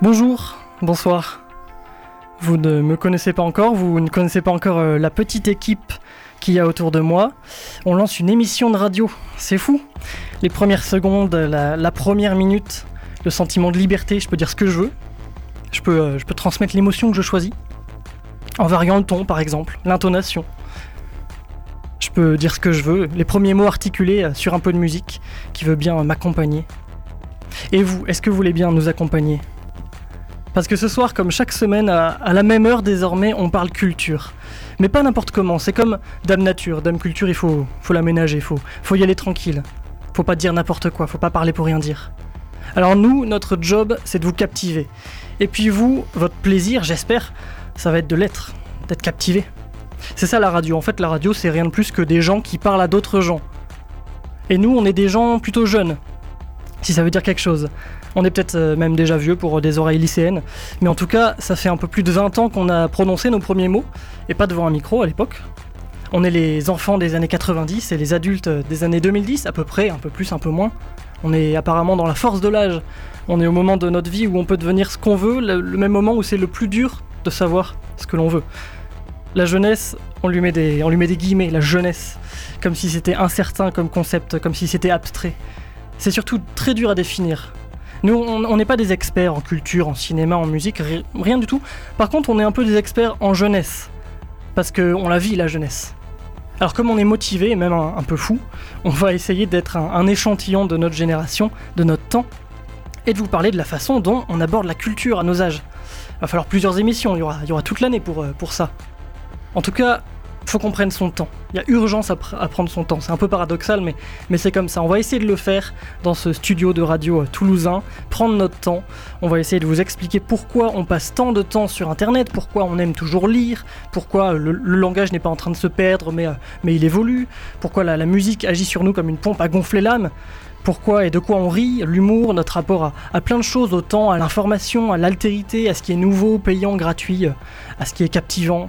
Bonjour, bonsoir. Vous ne me connaissez pas encore, vous ne connaissez pas encore euh, la petite équipe qu'il y a autour de moi. On lance une émission de radio, c'est fou. Les premières secondes, la, première minute, le sentiment de liberté, je peux dire ce que je veux. Je peux, euh, je peux transmettre l'émotion que je choisis. En variant le ton, par exemple, l'intonation. Je peux dire ce que je veux, les premiers mots articulés euh, sur un peu de musique qui veut bien m'accompagner. Et vous, est-ce que vous voulez bien nous accompagner? Parce que ce soir, comme chaque semaine, à, la même heure désormais, on parle culture. Mais pas n'importe comment, c'est comme Dame Nature. Dame Culture, il faut, faut l'aménager, faut, faut y aller tranquille. Faut pas dire n'importe quoi, faut pas parler pour rien dire. Alors nous, notre job, c'est de vous captiver. Et puis vous, votre plaisir, j'espère, ça va être de l'être, d'être captivé. C'est ça la radio. En fait, la radio, c'est rien de plus que des gens qui parlent à d'autres gens. Et nous, on est des gens plutôt jeunes, si ça veut dire quelque chose. On est peut-être euh, même déjà vieux pour des oreilles lycéennes, mais en tout cas, ça fait un peu plus de 20 ans qu'on a prononcé nos premiers mots, et pas devant un micro à l'époque. On est les enfants des années 90 et les adultes des années 2010, à peu près, un peu plus, un peu moins. On est apparemment dans la force de l'âge. On est au moment de notre vie où on peut devenir ce qu'on veut, le, le même moment où c'est le plus dur de savoir ce que l'on veut. La jeunesse, on lui, met des, on lui met des guillemets, la jeunesse, comme si c'était incertain comme concept, comme si c'était abstrait. C'est surtout très dur à définir. Nous, on n'est pas des experts en culture, en cinéma, en musique, ri- rien du tout. Par contre, on est un peu des experts en jeunesse. Parce qu'on la vit, la jeunesse. Alors comme on est motivé, même un, peu fou, on va essayer d'être un, échantillon de notre génération, de notre temps, et de vous parler de la façon dont on aborde la culture à nos âges. Il va falloir plusieurs émissions, il y aura, toute l'année euh, pour ça. En tout cas, faut qu'on prenne son temps. Il y a urgence à, pr- à prendre son temps. C'est un peu paradoxal, mais, mais c'est comme ça. On va essayer de le faire dans ce studio de radio euh, toulousain, prendre notre temps. On va essayer de vous expliquer pourquoi on passe tant de temps sur Internet, pourquoi on aime toujours lire, pourquoi euh, le, langage n'est pas en train de se perdre, mais, euh, mais il évolue, pourquoi la, musique agit sur nous comme une pompe à gonfler l'âme. Pourquoi et de quoi on rit, l'humour, notre rapport à, plein de choses, autant à l'information, à l'altérité, à ce qui est nouveau, payant, gratuit, à ce qui est captivant.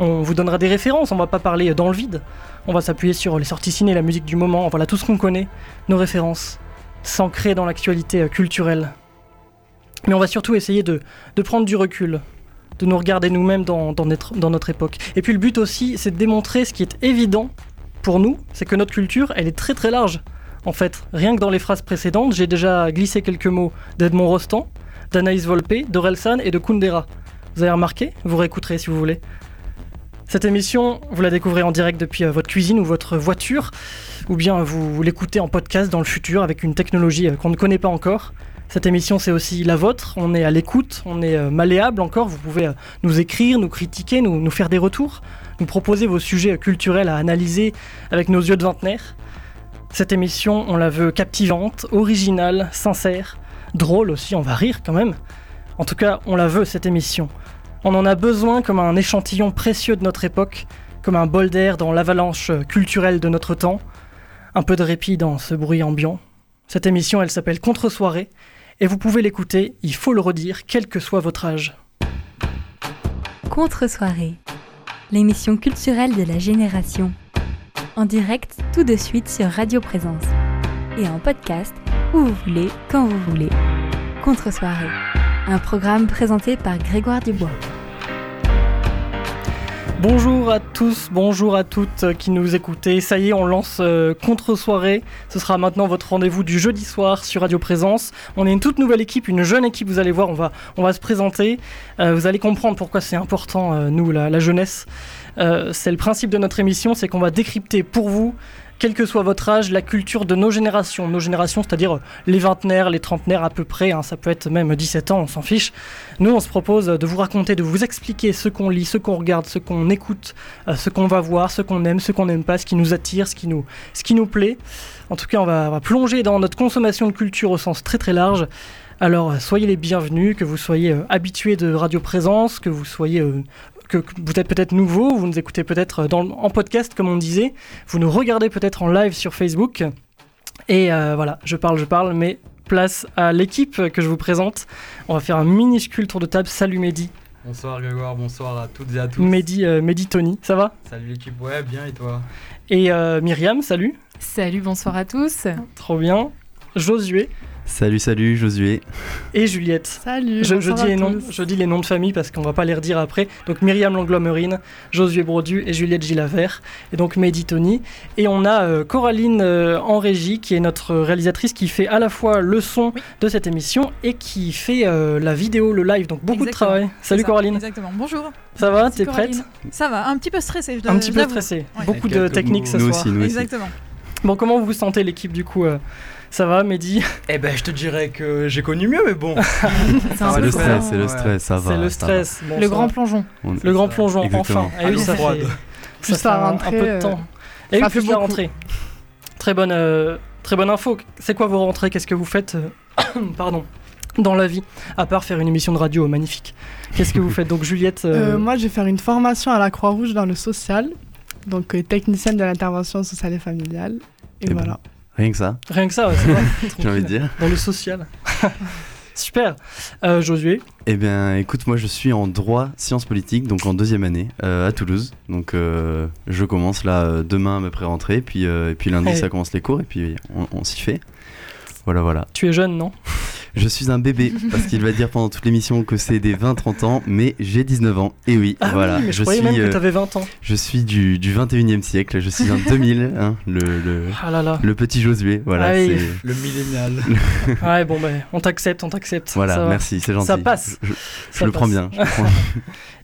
On vous donnera des références, on va pas parler dans le vide. On va s'appuyer sur les sorties ciné, la musique du moment, voilà tout ce qu'on connaît, nos références, s'ancrer dans l'actualité euh, culturelle. Mais on va surtout essayer de, prendre du recul, de nous regarder nous-mêmes dans, dans notre, dans notre époque. Et puis le but aussi, c'est de démontrer ce qui est évident pour nous, c'est que notre culture, elle est très très large. En fait, rien que dans les phrases précédentes, j'ai déjà glissé quelques mots d'Edmond Rostand, d'Anaïs Volpe, d'Orelsan et de Kundera. Vous avez remarqué? Vous réécouterez si vous voulez. Cette émission, vous la découvrez en direct depuis euh, votre cuisine ou votre voiture, ou bien vous, l'écoutez en podcast dans le futur avec une technologie euh, qu'on ne connaît pas encore. Cette émission, c'est aussi la vôtre. On est à l'écoute, on est euh, malléable encore. Vous pouvez nous écrire, nous critiquer, nous, faire des retours, nous proposer vos sujets culturels à analyser avec nos yeux de vingtenaire. Cette émission, on la veut captivante, originale, sincère, drôle aussi, on va rire quand même. En tout cas, on la veut cette émission. On en a besoin comme un échantillon précieux de notre époque, comme un bol d'air dans l'avalanche culturelle de notre temps. Un peu de répit dans ce bruit ambiant. Cette émission, elle s'appelle Contre-soirée, et vous pouvez l'écouter, il faut le redire, quel que soit votre âge. Contre-soirée, l'émission culturelle de la génération. En direct tout de suite sur Radio Présence. Et en podcast, où vous voulez, quand vous voulez. Contre-soirée, un programme présenté par Grégoire Dubois. Bonjour à tous, bonjour à toutes qui nous écoutez. Ça y est, on lance euh, contre-soirée. Ce sera maintenant votre rendez-vous du jeudi soir sur Radio Présence. On est une toute nouvelle équipe, une jeune équipe, vous allez voir, on va, se présenter. Euh, vous allez comprendre pourquoi c'est important, euh, nous, la, jeunesse. C'est le principe de notre émission, c'est qu'on va décrypter pour vous, quel que soit votre âge, la culture de nos générations. Nos générations, c'est-à-dire euh, les vingtenaires, les trentenaires à peu près, hein, ça peut être même 17 ans, on s'en fiche. Nous, on se propose de vous raconter, de vous expliquer ce qu'on lit, ce qu'on regarde, ce qu'on écoute, euh, ce qu'on va voir, ce qu'on aime, ce qu'on n'aime pas, ce qui nous attire, ce qui nous, ce qui nous plaît. En tout cas, on va, on va plonger dans notre consommation de culture au sens très très large. Alors, euh, soyez les bienvenus, que vous soyez euh, habitués de Radio Présence, que vous soyez... euh, que vous êtes peut-être nouveau, vous nous écoutez peut-être euh, en podcast comme on disait, vous nous regardez peut-être en live sur Facebook. Et euh, voilà, je parle, je parle, mais place à l'équipe que je vous présente. On va faire un minuscule tour de table. Salut Mehdi. Bonsoir Grégoire, bonsoir à toutes et à tous. Mehdi, euh, Mehdi Tony, ça va? Salut l'équipe, ouais, bien et toi? Et euh, Myriam, salut. Salut, bonsoir à tous. Trop bien. Josué, Salut, salut, Josué. Et Juliette. Salut. Je, je dis les noms, je dis les noms de famille parce qu'on va pas les redire après. Donc Myriam Langlomerine, Josué Brodu et Juliette Gilavert. Et donc Mehdi Tony. Et on a euh, Coraline euh, en régie qui est notre réalisatrice qui fait à la fois le son Oui. de cette émission et qui fait euh, la vidéo, le live. Donc beaucoup de travail. Salut ça, Coraline. Exactement. Bonjour. Ça va T'es prête. Ça va, un petit peu stressé. je Un petit peu stressée. Ouais. Beaucoup de techniques ce nous soir. aussi, nous aussi. Exactement. Bon, comment vous vous sentez l'équipe du coup euh, Ça va, Mehdi Eh ben, je te dirais que j'ai connu mieux, mais bon. C'est le ça. stress, c'est le stress, ça va. C'est le ça stress. Bon, Le ça grand plongeon. On- Le grand Ça. plongeon, Exactement. enfin. Eh oui, À l'eau ça froide. fait, Plus ça fait la un- peu de euh, temps. Et oui, ça plus la rentrée. Très bonne, euh, très bonne info. C'est quoi vos rentrées? Qu'est-ce que vous faites euh, Pardon. Dans la vie, à part faire une émission de radio magnifique? Qu'est-ce que vous faites? Donc Juliette, euh, Euh, moi, je vais faire une formation à la Croix-Rouge dans le social, donc euh, technicienne de l'intervention sociale et familiale. Et, Eh ben, voilà. Rien que ça, rien que ça, ouais, c'est vrai. j'ai envie de dire. Dans le social. Super. Euh, Josué, Eh bien, écoute, moi je suis en droit sciences politiques, donc en deuxième année euh, à Toulouse. Donc euh, je commence là demain à ma pré-rentrée, puis, euh, et puis lundi Hey. ça commence les cours, et puis on, on s'y fait. Voilà, voilà. tu es jeune, non? Je suis un bébé, parce qu'il va dire pendant toute l'émission que c'est des 20-30 ans, mais j'ai 19 ans. Et oui, Ah voilà. oui, mais je, je, croyais suis, même que euh, tu avais 20 ans. je suis du, du 21e siècle, je suis un 2000, hein, le, le, Ah là là. le petit Josué. Voilà, Ah oui. Le millénial. Ouais, bon, ben, on t'accepte, on t'accepte. voilà merci, c'est gentil. Ça passe. Je, je- je Ça le prends bien. je le prends-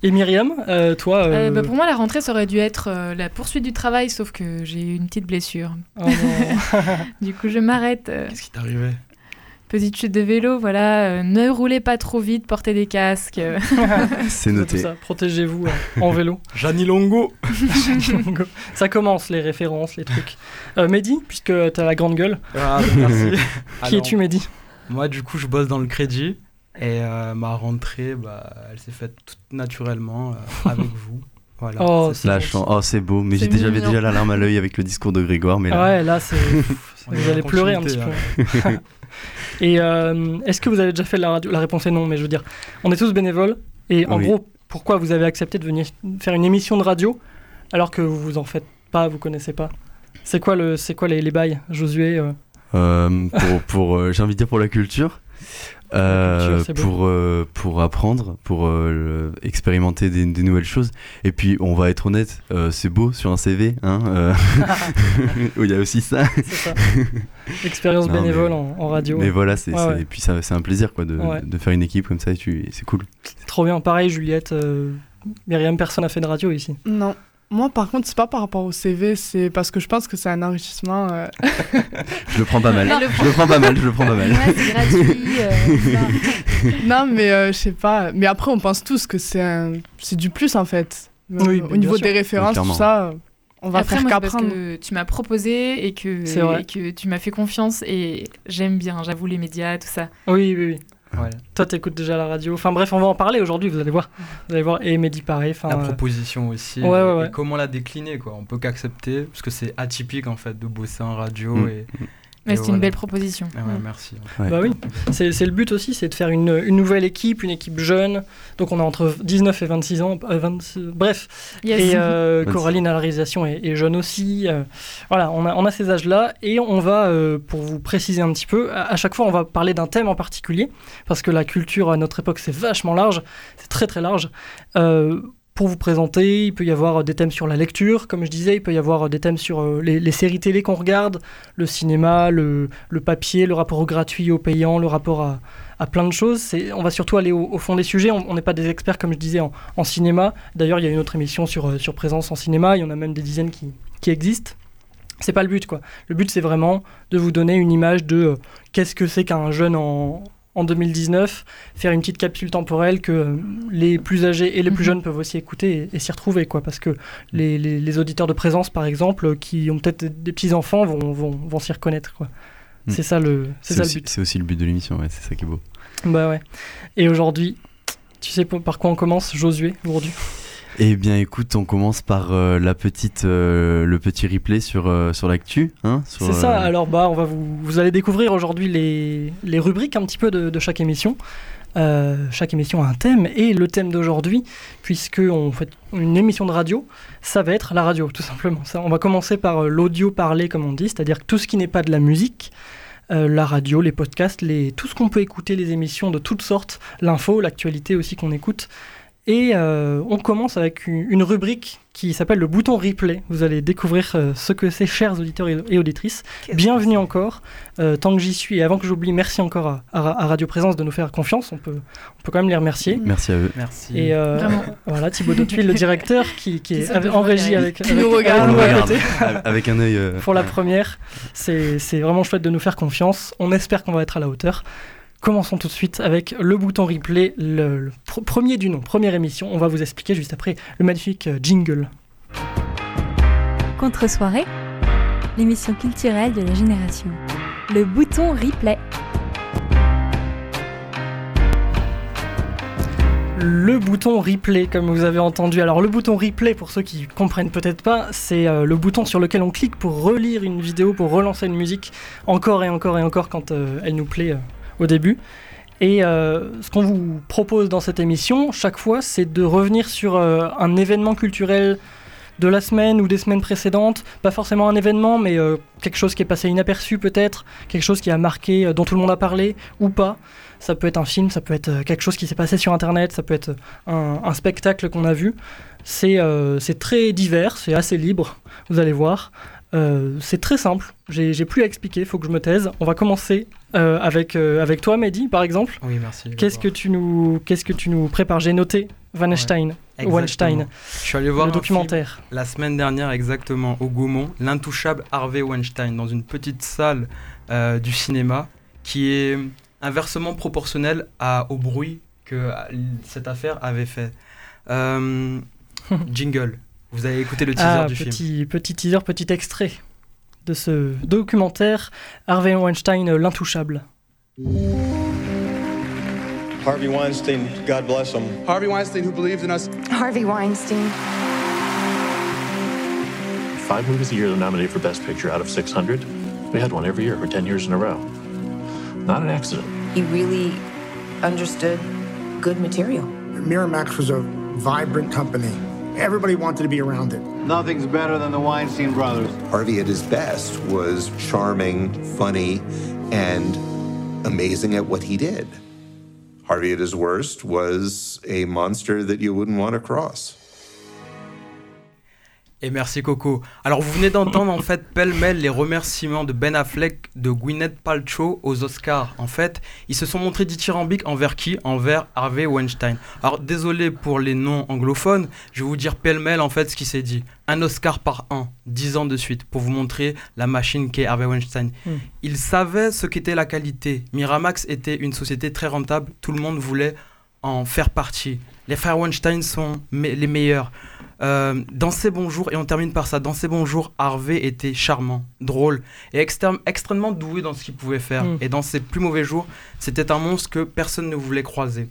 Et Myriam, euh, toi euh, Euh, bah, pour moi, la rentrée, ça aurait dû être euh, la poursuite du travail, sauf que j'ai eu une petite blessure. oh. Du coup, je m'arrête. euh, Qu'est-ce qui t'arrivait petite chute de vélo, voilà. euh, ne roulez pas trop vite, portez des casques. c'est tout noté. Protégez-vous euh, en vélo. Jani Longo. ça commence, les références, les trucs. Euh, Mehdi, puisque tu as la grande gueule, Ah, merci. qui es-tu Mehdi? Moi, du coup, je bosse dans le crédit. Et euh, ma rentrée, bah, elle s'est faite toute naturellement euh, avec vous. Voilà. Oh, c'est La ça. chance. Oh, c'est beau, mais j'ai déjà, déjà la larme à l'œil avec le discours de Grégoire. Mais là, Ouais, là, c'est. Vous allez pleurer un petit peu. Et euh, est-ce que vous avez déjà fait de la radio La réponse est non, mais je veux dire, on est tous bénévoles. Et en Oui. gros, pourquoi vous avez accepté de venir faire une émission de radio alors que vous vous en faites pas, vous connaissez pas? C'est quoi, le, c'est quoi les, les bails, Josué euh? Euh, pour, pour j'ai envie de dire pour la culture, Euh, culture, pour euh, pour apprendre, pour euh, expérimenter des, des nouvelles choses. Et puis on va être honnête, euh, c'est beau sur un CV, hein, euh, où il y a aussi ça. C'est ça. Expérience Non, mais- bénévole en, en radio. Mais voilà, c'est Ouais, c'est- ouais. et puis c'est un plaisir quoi de, Ouais. de faire une équipe comme ça. Et c'est cool. C'est trop bien. Pareil, Juliette, euh, Myriam, personne n'a fait de radio ici. Non. Moi, par contre, c'est pas par rapport au CV, c'est parce que je pense que c'est un enrichissement. euh, Je le prends pas mal. Non, le- je le prends pas mal. Je le prends pas mal. Ouais, c'est gratuit. euh, non, mais euh, je sais pas. Mais après, on pense tous que c'est un... c'est du plus en fait. Euh, Oui, au niveau sûr. des références, Oui, tout ça, on va Après, faire qu'apprendre. que tu m'as proposé et que, C'est vrai. et que tu m'as fait confiance et j'aime bien, j'avoue, les médias, tout ça. Oui, oui, oui. Ouais. Toi, t'écoutes déjà la radio. Enfin bref, on va en parler aujourd'hui, vous allez voir. Vous allez voir. Et Mehdi. Enfin, La euh, proposition aussi. ouais, ouais, ouais. Et comment la décliner, quoi. On peut qu'accepter, parce que c'est atypique, en fait, de bosser en radio. Mm. Et, Mais c'est voilà. une belle proposition. Ah ouais, merci. Ouais. Bah oui, c'est c'est le but aussi, c'est de faire une, une nouvelle équipe, une équipe jeune. Donc on a entre 19 et 26 ans, euh, 26 bref. Yes. Et euh, 26. Coraline à la réalisation est, est jeune aussi. euh, voilà, on a, on a ces âges-là et on va, euh, pour vous préciser un petit peu, à, à chaque fois on va parler d'un thème en particulier, parce que la culture à notre époque c'est vachement large, c'est très très large. Euh, pour vous présenter, il peut y avoir des thèmes sur la lecture, comme je disais, il peut y avoir des thèmes sur euh, les, séries télé qu'on regarde, le cinéma, le, papier, le rapport au gratuit, au payant, le rapport à, plein de choses. On va surtout aller au, fond des sujets. On n'est pas des experts, comme je disais, en, cinéma. D'ailleurs, il y a une autre émission sur, euh, sur présence en cinéma. Il y en a même des dizaines qui, qui existent. C'est pas le but, quoi. Le but, c'est vraiment de vous donner une image de euh, qu'est-ce que c'est qu'un jeune en, en 2019, faire une petite capsule temporelle que les plus âgés et les plus Mhm. jeunes peuvent aussi écouter et, et s'y retrouver, quoi. Parce que les, les- les auditeurs de présence, par exemple, qui ont peut-être des petits-enfants, vont, vont, vont s'y reconnaître, quoi. Mm. C'est ça le, c'est ça le aussi, but. c'est aussi le but de l'émission. Ouais, c'est ça qui est beau. Bah ouais. Et aujourd'hui, tu sais par quoi on commence, Josué, aujourd'hui? Eh bien, écoute, on commence par euh, la petite, euh, le petit replay sur, euh, sur l'actu. Hein, C'est ça, alors bah, on va vous, vous allez découvrir aujourd'hui les, les rubriques un petit peu de, de chaque émission. Chaque émission a un thème, et le thème d'aujourd'hui, puisque on fait une émission de radio, ça va être la radio, tout simplement. Ça, on va commencer par l'audio parlé, comme on dit, c'est-à-dire tout ce qui n'est pas de la musique, euh, la radio, les podcasts, les, tout ce qu'on peut écouter, les émissions de toutes sortes, l'info, l'actualité aussi qu'on écoute. Et euh, on commence avec une, une rubrique qui s'appelle le bouton replay. Vous allez découvrir euh, ce que c'est, chers auditeurs et, et auditrices. Bienvenue encore. Euh, tant que j'y suis, et avant que j'oublie, merci encore à, à- à Radio Présence de nous faire confiance. On peut, on peut quand même les remercier. Merci à eux. Merci. Et euh, Vraiment. voilà, Thibaut Dautuil, le directeur, qui, qui Qui est en régie avec, nous regarde. avec regarde avec un œil. euh, pour la première. C'est c'est vraiment chouette de nous faire confiance. On espère qu'on va être à la hauteur. Commençons tout de suite avec le bouton replay, le, le pr- premier du nom, première émission. On va vous expliquer juste après le magnifique euh, jingle. Contre-soirée, l'émission culturelle de la génération. Le bouton replay. Le bouton replay, comme vous avez entendu. Alors le bouton replay, pour ceux qui comprennent peut-être pas, c'est euh, le bouton sur lequel on clique pour relire une vidéo, pour relancer une musique encore et encore et encore quand euh, elle nous plaît euh, au début. Et euh, ce qu'on vous propose dans cette émission, chaque fois, c'est de revenir sur euh, un événement culturel de la semaine ou des semaines précédentes. Pas forcément un événement, mais euh, quelque chose qui est passé inaperçu peut-être, quelque chose qui a marqué, dont tout le monde a parlé ou pas. Ça peut être un film, ça peut être quelque chose qui s'est passé sur Internet, ça peut être un, spectacle qu'on a vu. C'est très divers, c'est assez libre, vous allez voir. Euh, c'est très simple, j'ai plus à expliquer, il faut que je me taise. On va commencer euh, avec, euh, avec toi, Mehdi, par exemple. Oui, merci. Qu'est-ce que tu nous, qu'est-ce que tu nous prépares? J'ai noté Weinstein. Weinstein, Je suis allé voir le un film documentaire. la semaine dernière exactement au Gaumont, l'intouchable Harvey Weinstein, dans une petite salle du cinéma qui est inversement proportionnelle à, au bruit que cette affaire avait fait. Jingle. Vous avez écouté le teaser Ah, du film. petit, petit teaser, petit extrait de ce documentaire Harvey Weinstein, euh, l'intouchable. Harvey Weinstein, God bless him. Harvey Weinstein, who believed in us. Harvey Weinstein. Five movies a year are nominated for Best Picture out of 600. We had one every year for 10 years in a row. Not an accident. He really understood good material. Miramax was a vibrant company. Everybody wanted to be around it. Nothing's better than the Weinstein brothers. Harvey at his best was charming, funny, and amazing at what he did. Harvey at his worst was a monster that you wouldn't want to cross. Et merci Coco. Alors vous venez d'entendre en fait pêle-mêle les remerciements de Ben Affleck, de Gwyneth Paltrow aux Oscars. En fait, ils se sont montrés dithyrambiques envers qui? Envers Harvey Weinstein. Alors désolé pour les noms anglophones, je vais vous dire pêle-mêle en fait ce qui s'est dit. Un Oscar par an, 10 ans de suite, pour vous montrer la machine qu'est Harvey Weinstein. Hmm. Il savait ce qu'était la qualité. Miramax était une société très rentable, tout le monde voulait en faire partie. Les frères Weinstein sont me- les meilleurs. Euh, dans ses bons jours, et on termine par ça, dans ses bons jours, Harvey était charmant, drôle et extrême- extrêmement doué dans ce qu'il pouvait faire. Mm. Et dans ses plus mauvais jours, c'était un monstre que personne ne voulait croiser.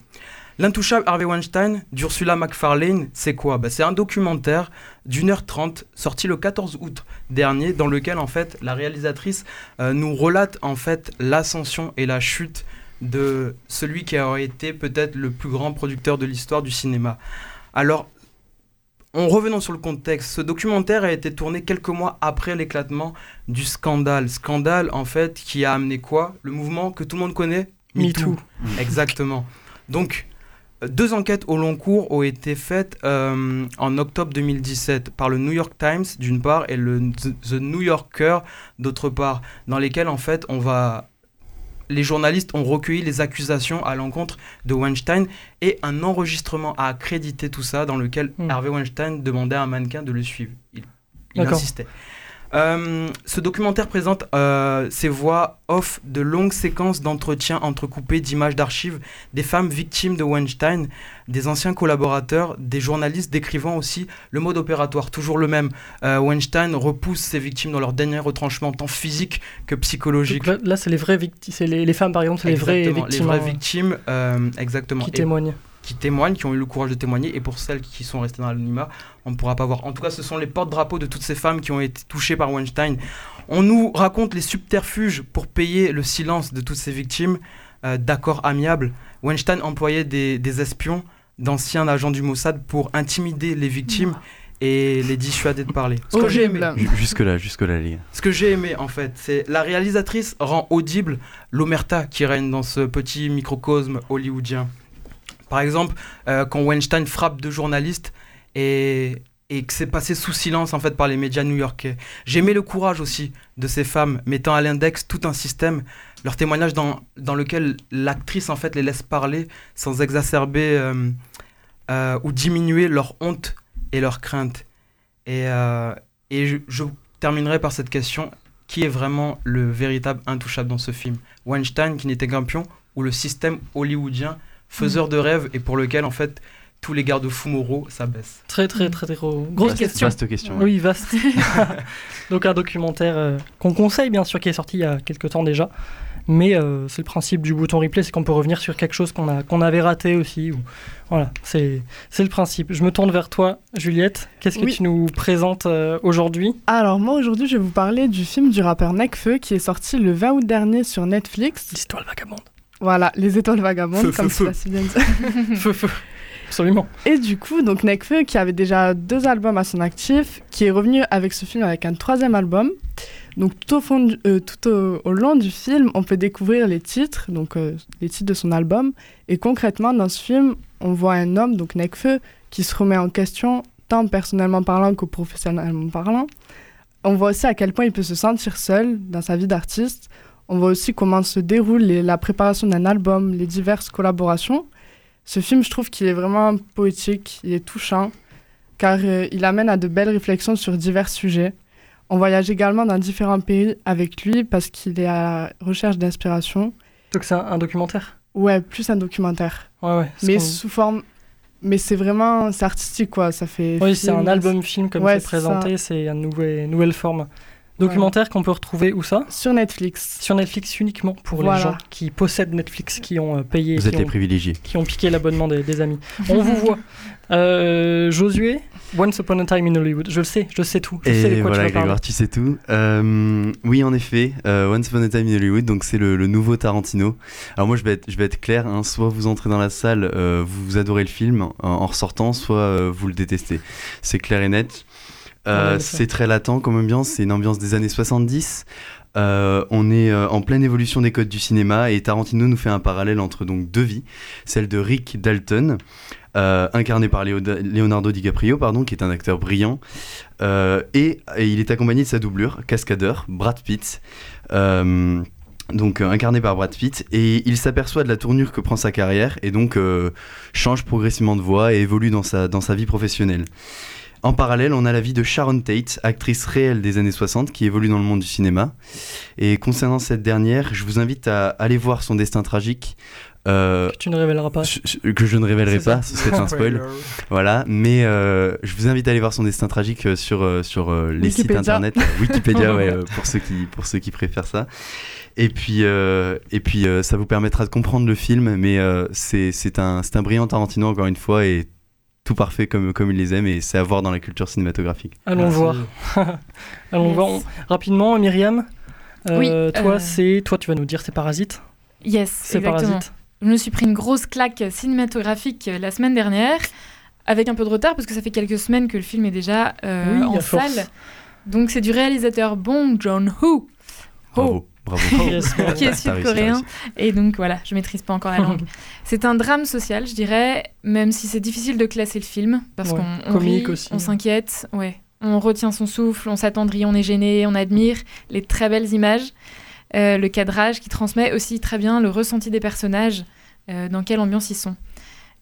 L'intouchable Harvey Weinstein d'Ursula McFarlane, c'est quoi? Bah, C'est un documentaire d'une heure trente sorti le 14 août dernier dans lequel en fait la réalisatrice euh, nous relate en fait l'ascension et la chute de celui qui aurait été peut-être le plus grand producteur de l'histoire du cinéma. Alors, en revenant sur le contexte, ce documentaire a été tourné quelques mois après l'éclatement du scandale. Scandale, en fait, qui a amené quoi? Le mouvement que tout le monde connaît? Me Too. Exactement. Donc, euh, deux enquêtes au long cours ont été faites euh, en octobre 2017 par le New York Times d'une part et le The New Yorker d'autre part, dans lesquelles en fait on va les journalistes ont recueilli les accusations à l'encontre de Weinstein et un enregistrement a accrédité tout ça dans lequel Hmm. Harvey Weinstein demandait à un mannequin de le suivre. Il, insistait. Euh, ce documentaire présente euh, ces voix off de longues séquences d'entretiens entrecoupés d'images d'archives des femmes victimes de Weinstein, des anciens collaborateurs, des journalistes décrivant aussi le mode opératoire, toujours le même. Euh, Weinstein repousse ses victimes dans leur dernier retranchement, tant physique que psychologique. Donc là, c'est les vraies victimes, c'est les, les femmes par exemple, c'est les vraies victimes vraies victimes, euh, exactement. qui Et- témoignent. Qui témoignent, qui ont eu le courage de témoigner, et pour celles qui sont restées dans l'anonymat, on ne pourra pas voir. En tout cas, ce sont les porte-drapeaux de toutes ces femmes qui ont été touchées par Weinstein. On nous raconte les subterfuges pour payer le silence de toutes ces victimes euh, d'accords amiables. Weinstein employait des, des espions, d'anciens agents du Mossad pour intimider les victimes et les dissuader de parler. Ce que j'ai aimé, Horrible. Ju- Jusque-là, jusque-là, les gars. ce que j'ai aimé en fait, c'est la réalisatrice rend audible l'omerta qui règne dans ce petit microcosme hollywoodien. Par exemple, euh, quand Weinstein frappe deux journalistes et, que c'est passé sous silence en fait par les médias new-yorkais. J'ai aimé le courage aussi de ces femmes mettant à l'index tout un système, leur témoignage dans, dans lequel l'actrice en fait les laisse parler sans exacerber euh, euh, ou diminuer leur honte et leur crainte. Et, et je, je terminerai par cette question qui est vraiment le véritable intouchable dans ce film? Weinstein qui n'était qu'un pion ou le système hollywoodien? Faiseur de rêves et pour lequel en fait tous les garde-fous moraux s'abaissent Très, très, très, très gros. Grosse Vaste- question. Vaste question. ouais. Oui, vaste. Donc un documentaire euh, qu'on conseille bien sûr qui est sorti il y a quelques temps déjà. Mais euh, c'est le principe du bouton replay, c'est qu'on peut revenir sur quelque chose qu'on a qu'on avait raté aussi. Ou... Voilà, c'est c'est le principe. Je me tourne vers toi, Juliette. Qu'est-ce que Oui. tu nous présentes euh, aujourd'hui? Alors moi aujourd'hui je vais vous parler du film du rappeur Nekfeu qui est sorti le 20 août dernier sur Netflix. L'histoire vagabonde. Voilà, Les Étoiles Vagabondes, Feu, comme feu, tu l'as si bien dit. feu, feu. Absolument. Et du coup, donc Nekfeu, qui avait déjà deux albums à son actif, qui est revenu avec ce film avec un troisième album. Donc tout au, fond du- euh, tout au, au long du film, on peut découvrir les titres, donc euh, les titres de son album. Et concrètement, dans ce film, on voit un homme, donc Nekfeu, qui se remet en question, tant personnellement parlant que professionnellement parlant. On voit aussi à quel point il peut se sentir seul dans sa vie d'artiste. On voit aussi comment se déroule les- la préparation d'un album, les diverses collaborations. Ce film, je trouve qu'il est vraiment poétique, il est touchant, car euh, il amène à de belles réflexions sur divers sujets. On voyage également dans différents pays avec lui parce qu'il est à la recherche d'inspiration. Donc c'est un, un documentaire? Ouais, plus un documentaire. Ouais, ouais. Mais sous forme... Mais c'est vraiment... C'est artistique, quoi. Ça fait... Oui, c'est film, un album-film comme Ouais, c'est c'est présenté, c'est une nouvelle, nouvelle forme. Documentaire qu'on peut retrouver où ça? Sur Netflix. Sur Netflix uniquement pour Voilà. les gens qui possèdent Netflix, qui ont euh, payé, Vous qui êtes les ont, privilégiés. qui ont piqué l'abonnement des, des amis. On vous voit. Euh, Josué, Once Upon a Time in Hollywood. Je le sais, je sais tout. Je sais de Et quoi voilà, tu vas parler. Grégoire, tu sais tout. Euh, oui, en effet, euh, Once Upon a Time in Hollywood, donc c'est le, le nouveau Tarantino. Alors moi, je vais être, je vais être clair, hein, soit vous entrez dans la salle, euh, vous adorez le film en, en ressortant, soit euh, vous le détestez. C'est clair et net. Euh, Ouais, c'est très latent comme ambiance, c'est une ambiance des années 70. Euh, on est euh, en pleine évolution des codes du cinéma et Tarantino nous fait un parallèle entre donc deux vies, celle de Rick Dalton, euh, incarné par Léo- Leonardo DiCaprio, pardon, qui est un acteur brillant, et, et il est accompagné de sa doublure, cascadeur, Brad Pitt. Donc incarné par Brad Pitt et il s'aperçoit de la tournure que prend sa carrière et donc change progressivement de voix et évolue dans sa, dans sa vie professionnelle. En parallèle, on a la vie de Sharon Tate, actrice réelle des années 60 qui évolue dans le monde du cinéma. Et concernant cette dernière, je vous invite à aller voir son destin tragique. euh, Que tu ne révéleras pas. que je ne révélerai pas, ce serait un spoil. Voilà, mais euh, je vous invite à aller voir son destin tragique euh, sur, sur les sites internet, Wikipédia, ouais, pour, ceux qui, pour ceux qui préfèrent ça. Et puis, euh, et puis euh, ça vous permettra de comprendre le film, mais euh, c'est c'est un, c'est un brillant Tarantino, encore une fois, et tout parfait comme, comme il les aime, et c'est à voir dans la culture cinématographique. Allons Merci. voir. Allons Yes. voir. Rapidement, Myriam. euh, Oui, toi, euh, c'est toi, tu vas nous dire c'est Parasite. Yes, C'est. Parasite. Je me suis pris une grosse claque cinématographique euh, la semaine dernière, avec un peu de retard parce que ça fait quelques semaines que le film est déjà euh, Oui, en force. salle. Donc c'est du réalisateur Bong Joon-ho, Bravo, bravo. Qui est sud-coréen. Et donc voilà, je maîtrise pas encore la langue. c'est un drame social, je dirais, même si c'est difficile de classer le film parce Ouais, qu'on on rit, aussi. on s'inquiète, ouais, on retient son souffle, on s'attendrit, on est gêné, on admire les très belles images, euh, le cadrage qui transmet aussi très bien le ressenti des personnages, euh, dans quelle ambiance ils sont.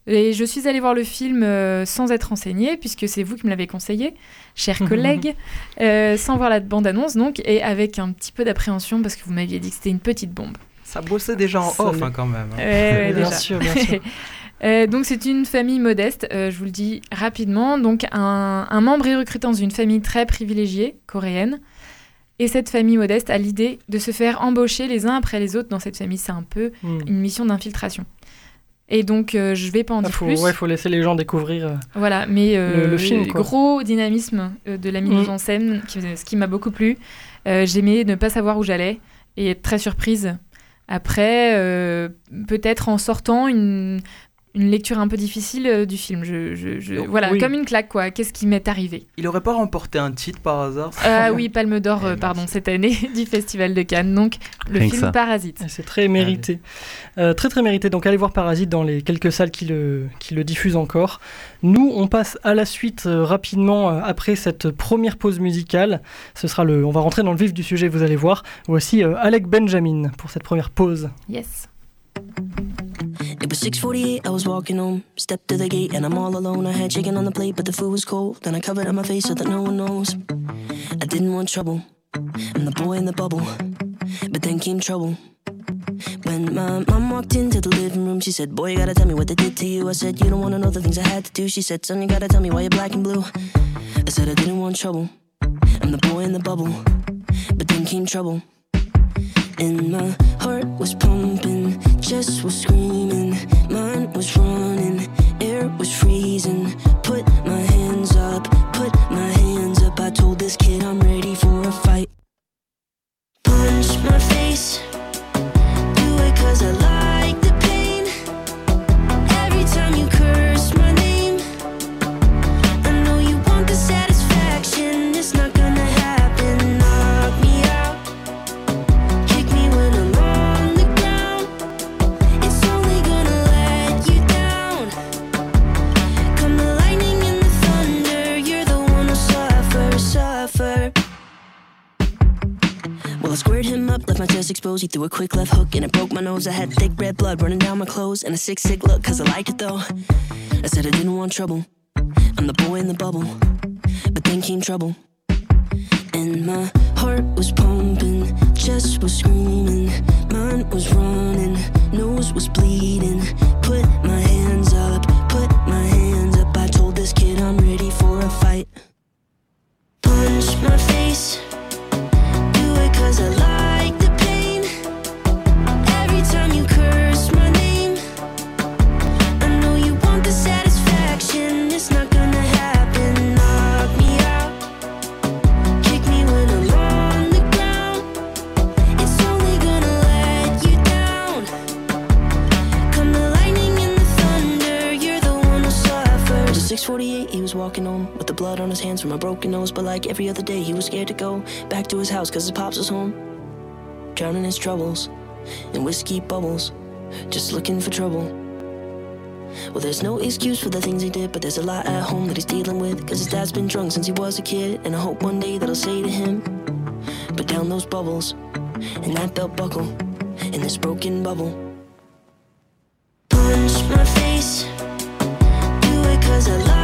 Et je suis allée voir le film euh, sans être renseignée, puisque c'est vous qui me l'avez conseillé, chers collègues, euh, sans voir la bande-annonce donc, et avec un petit peu d'appréhension parce que vous m'aviez dit que c'était une petite bombe. Ça bossait déjà en Ça off hein, quand même. hein. Ouais, ouais, Bien déjà. sûr, bien sûr. Euh, donc c'est une famille modeste, euh, je vous le dis rapidement. Donc un, un membre est recruté dans une famille très privilégiée, coréenne. Et cette famille modeste a l'idée de se faire embaucher les uns après les autres dans cette famille. C'est un peu Hmm. une mission d'infiltration. Et donc euh, je vais pas en Ah, dire faut, plus. ouais, faut laisser les gens découvrir. euh, Voilà, mais euh, Le- le film, quoi. gros dynamisme euh, de la mise Mm. en scène, qui- ce qui m'a beaucoup plu. Euh, J'aimais ne pas savoir où j'allais et être très surprise. Après, euh, peut-être en sortant une, une lecture un peu difficile euh, du film. Je, je- je- Donc, voilà, oui. comme une claque, quoi. Qu'est-ce qui m'est arrivé Il aurait pas remporté un titre par hasard Ah oui, Palme d'Or, euh, pardon, cette année du Festival de Cannes. Donc, le Rien film. Parasite. Et C'est très mérité. Euh, très très mérité. Donc allez voir Parasite dans les quelques salles qui le, qui le diffusent encore. Nous, on passe à la suite euh, rapidement euh, après cette première pause musicale. Ce sera le, on va rentrer dans le vif du sujet, vous allez voir. Voici euh, Alec Benjamin pour cette première pause. Yes. It was 6:48. I was walking home, stepped to the gate, and I'm all alone. I had chicken on the plate, but the food was cold. Then I covered up my face so that no one knows. I didn't want trouble. I'm the boy in the bubble, but then came trouble. When my mom walked into the living room, she said, "Boy, you gotta tell me what they did to you." I said, "You don't wanna know the things I had to do." She said, "Son, you gotta tell me why you're black and blue." I said, "I didn't want trouble. I'm the boy in the bubble, but then came trouble." And my heart was pumping, chest was screaming, mind was running, air was freezing. Put my hands up, put my hands up. I told this kid I'm ready for a fight. Punch my face, He threw a quick left hook and it broke my nose. I had thick red blood running down my clothes and a sick, sick look, cause I like it though. I said I didn't want trouble. I'm the boy in the bubble. But then came trouble. And my heart was pumping, chest was screaming, mind was running, nose was bleeding. Put walking home with the blood on his hands from a broken nose. But like every other day, he was scared to go back to his house 'cause his pops was home, drowning his troubles in whiskey bubbles, just looking for trouble. Well, there's no excuse for the things he did, but there's a lot at home that he's dealing with. Cause his dad's been drunk since he was a kid, and I hope one day that I'll say to him, Put down those bubbles and that belt buckle in this broken bubble. Punch my face, do it cause I like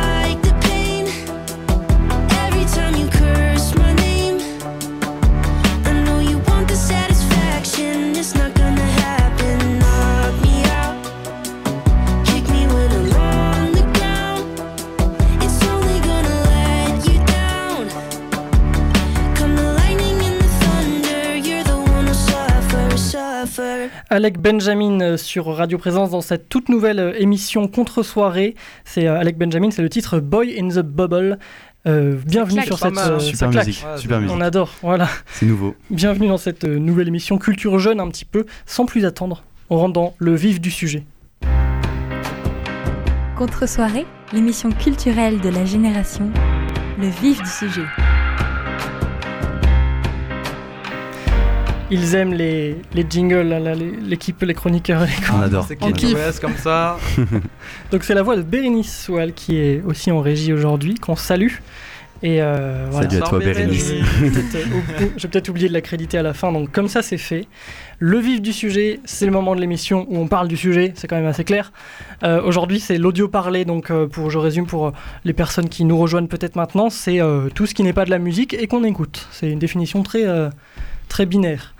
Alec Benjamin euh, sur Radio Présence dans cette toute nouvelle euh, émission contre-soirée. C'est euh, Alec Benjamin, c'est le titre Boy in the Bubble. Euh, bienvenue sur cette mal, hein. euh, Super musique, Ouais, super musique. On adore, voilà. C'est nouveau. Bienvenue dans cette euh, nouvelle émission Culture Jeune un petit peu. Sans plus attendre, on rentre dans le vif du sujet. Contre-soirée, l'émission culturelle de la génération, le vif du sujet. Ils aiment les, les jingles, là, les- l'équipe, les chroniqueurs. les On adore. C'est On kiffe. Comme ça. Donc c'est la voix de Bérénice Soal qui est aussi en régie aujourd'hui, qu'on salue. Et euh, voilà. Salut à toi, Bérénice. Peut-être, euh, vais peut-être oublier de l'accréditer à la fin, donc comme ça c'est fait. Le vif du sujet, c'est le moment de l'émission où on parle du sujet, c'est quand même assez clair. Euh, Aujourd'hui c'est l'audio parlé, donc euh, pour, je résume pour les personnes qui nous rejoignent peut-être maintenant, c'est euh, tout ce qui n'est pas de la musique et qu'on écoute. C'est une définition très, euh, très binaire.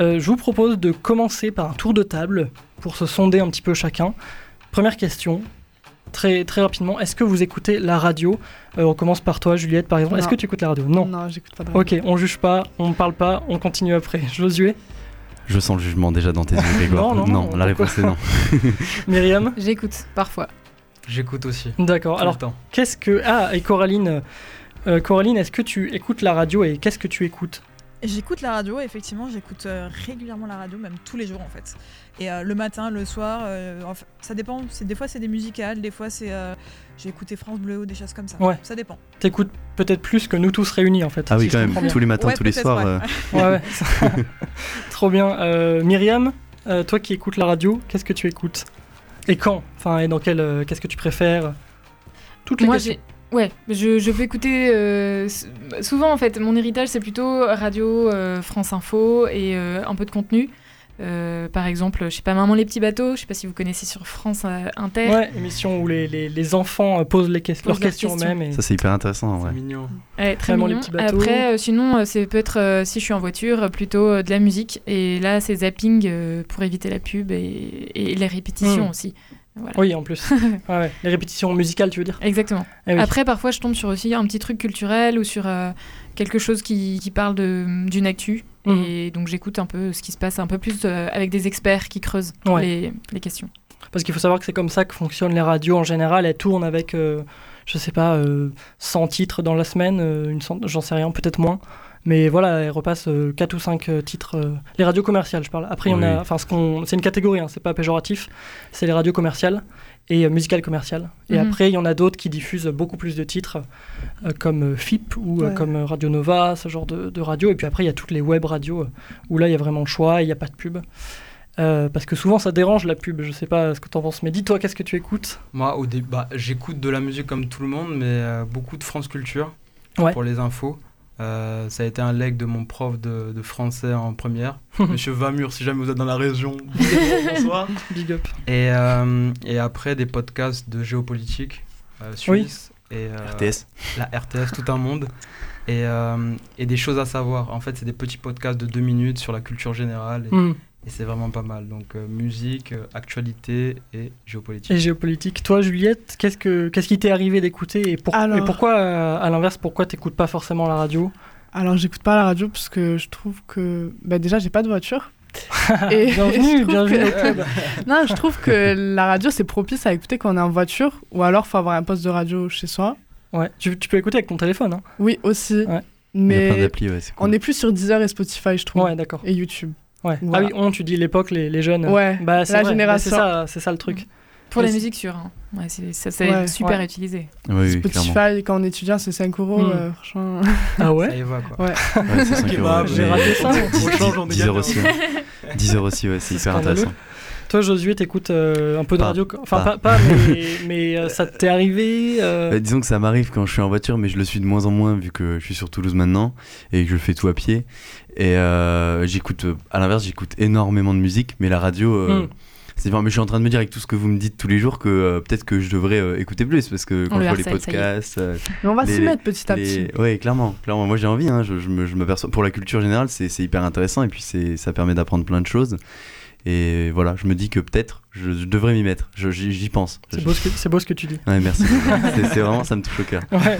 Euh, je vous propose de commencer par un tour de table pour se sonder un petit peu chacun. Première question, très, très rapidement, est-ce que vous écoutez la radio? Euh, On commence par toi, Juliette, par exemple. Est-ce que tu écoutes la radio? Non. Non, j'écoute pas de radio. Ok, on juge pas, on parle pas, on continue après. Josué, Je sens le jugement déjà dans tes yeux, Grégoire. Non, non, non, la réponse est non. Myriam? J'écoute parfois. J'écoute aussi. D'accord. Alors, qu'est-ce que. Ah, et Coraline, euh, Coraline, est-ce que tu écoutes la radio et qu'est-ce que tu écoutes? J'écoute la radio, effectivement, j'écoute euh, régulièrement la radio, même tous les jours en fait. Et euh, le matin, le soir, euh, ça dépend. Des fois c'est des musicales, des fois c'est euh, j'ai écouté France Bleu ou des choses comme ça. Ouais. Ça dépend. T'écoutes peut-être plus que nous tous réunis en fait. Ah oui, si quand même, bien. tous les matins, Ouais, tous les soirs. ouais. euh, Ouais, ouais. Trop bien. Euh, Myriam, euh, toi qui écoutes la radio, qu'est-ce que tu écoutes? Et quand? Enfin, et dans quel. euh, qu'est-ce que tu préfères? Toutes les Moi, questions. Ouais, je, je peux écouter. euh, souvent, en fait, mon héritage, c'est plutôt radio, euh, France Info et euh, un peu de contenu. Euh, par exemple, je sais pas, Maman les petits bateaux, je sais pas si vous connaissez sur France euh, Inter. Ouais, émission où les, les, les enfants euh, posent les Posent leurs questions eux-mêmes. Et... Ça, c'est hyper intéressant. C'est Ouais. mignon. Ouais, très Maman les mignon. petits bateaux. Après, euh, sinon, euh, c'est peut-être euh, si je suis en voiture, plutôt euh, de la musique. Et là, c'est zapping euh, pour éviter la pub et, et les répétitions Hmm. aussi. Voilà. Oui, en plus. Ouais. Les répétitions musicales, tu veux dire Exactement. Eh oui. Après, parfois, je tombe sur aussi un petit truc culturel ou sur euh, quelque chose qui, qui parle d'une actu. Mhm. Et donc, j'écoute un peu ce qui se passe un peu plus euh, avec des experts qui creusent Ouais. les, les questions. Parce qu'il faut savoir que c'est comme ça que fonctionnent les radios en général. Elles tournent avec, euh, je sais pas, euh, 100 titres dans la semaine, euh, j'en sais rien, peut-être moins. Mais voilà, elles repassent 4 ou 5 titres. euh, les radios commerciales, je parle. Après, il y en a. Enfin, ce qu'on- c'est une catégorie, hein, c'est pas péjoratif. C'est les radios commerciales et euh, musicales commerciales. Et Mhm. après, il y en a d'autres qui diffusent beaucoup plus de titres, euh, comme euh, FIP ou euh, Ouais. comme euh, Radio Nova, ce genre de, de radio. Et puis après, il y a toutes les web radios euh, où là, il y a vraiment le choix, il n'y a pas de pub. Euh, parce que souvent ça dérange la pub, je sais pas ce que t'en penses, mais dis-toi qu'est-ce que tu écoutes? Moi, au début, bah, j'écoute de la musique comme tout le monde, mais euh, beaucoup de France Culture Ouais. pour les infos. Euh, ça a été un leg de mon prof de, de français en première, Monsieur Vamur, si jamais vous êtes dans la région. bonsoir. Big up. Et, euh, et après, des podcasts de géopolitique euh, suisse. Et, euh, RTS. La RTS, tout un monde. Et, euh, et des choses à savoir. En fait, c'est des petits podcasts de deux minutes sur la culture générale. Et, Hmm. Et c'est vraiment pas mal. Donc, euh, musique, euh, actualité et géopolitique. Et géopolitique. Toi, Juliette, qu'est-ce que qu'est-ce qui t'est arrivé d'écouter et, pour- Alors- et pourquoi, euh, à l'inverse, pourquoi t'écoutes pas forcément la radio? Alors, j'écoute pas la radio parce que je trouve que. Bah, déjà, j'ai pas de voiture. Et Bienvenue, bienvenue que- non, je trouve que la radio, c'est propice à écouter quand on est en voiture ou alors faut avoir un poste de radio chez soi. Ouais, tu, tu peux écouter avec ton téléphone. Hein. Oui, aussi. Ouais. Il y a plein Mais d'applis, ouais, c'est cool. on est plus sur Deezer et Spotify, je trouve. Ouais, d'accord. Et YouTube. Ouais. Voilà. Ah oui, on, tu dis l'époque, les, les jeunes. Ouais, bah, c'est la vrai. Bah, génération. c'est ça, c'est ça le truc. Pour la musique, sûre. hein. Ouais, c'est, ça, c'est Ouais. super Ouais. utilisé. Oui, oui, Spotify, clairement. quand on est étudiant, c'est 5 euros. Hmm. euh, franchement. Ah Ça ouais y va, quoi. Ouais. Ouais, c'est 5 Ok, euros. bah, j'ai raté ça, Mais mon prochain, j'en ai 10 euros aussi. ouais. 10 euros aussi, ouais, c'est hyper intéressant. Toi, Josué, t'écoutes euh, un peu de Pas. radio Enfin, Pas. pas, pas, mais, mais euh, ça t'est arrivé euh, Euh, disons que ça m'arrive quand je suis en voiture, mais je le suis de moins en moins vu que je suis sur Toulouse maintenant et que je fais tout à pied. Et euh, j'écoute, à l'inverse, j'écoute énormément de musique, mais la radio, euh, Hmm. c'est enfin, mais je suis en train de me dire avec tout ce que vous me dites tous les jours que euh, peut-être que je devrais euh, écouter plus parce que quand le je vois les podcasts, euh, Mais on va s'y mettre petit à les- petit. Ouais, clairement, clairement. Moi j'ai envie, hein, je, je me, je pour la culture générale, c'est hyper intéressant et puis ça permet d'apprendre plein de choses. Et voilà, je me dis que peut-être je, je devrais m'y mettre. Je- J'y j'y pense. C'est beau, ce que- c'est beau ce que tu dis. Ouais, merci. c'est c'est vraiment, ça me touche au cœur. Ouais.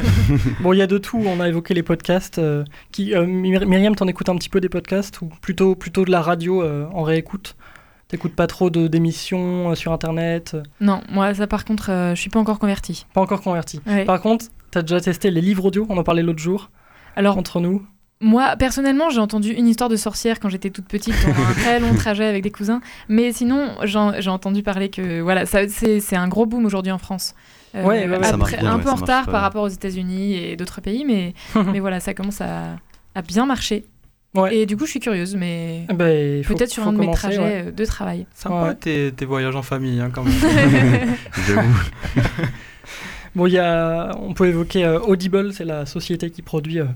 bon, il y a de tout. On a évoqué les podcasts. euh, qui, euh, Myr- Myriam, t'en écoutes un petit peu des podcasts ou plutôt, plutôt de la radio euh, en réécoute? T'écoutes pas trop de- d'émissions euh, sur Internet Non, moi, ça, par contre, euh, je suis pas encore convertie. Pas encore converti. Ouais. Par contre, t'as déjà testé les livres audio? On en parlait l'autre jour. Alors, Entre nous. Moi, personnellement, j'ai entendu une histoire de sorcière quand j'étais toute petite, pendant un très long trajet avec des cousins. Mais sinon, j'ai entendu parler que voilà, c'est, un gros boom aujourd'hui en France. Euh, Ouais, ouais, après, bien, un peu en retard par rapport aux États-Unis et d'autres pays, mais, mais voilà, ça commence à, à bien marcher. Ouais. Et du coup, je suis curieuse, mais il faut- peut-être sur faut un de mes trajets ouais. euh, de travail. Sympa Ouais. tes, tes voyages en famille, hein, quand même. J'avoue. Bon, il y a, on peut évoquer euh, Audible, c'est la société qui produit euh,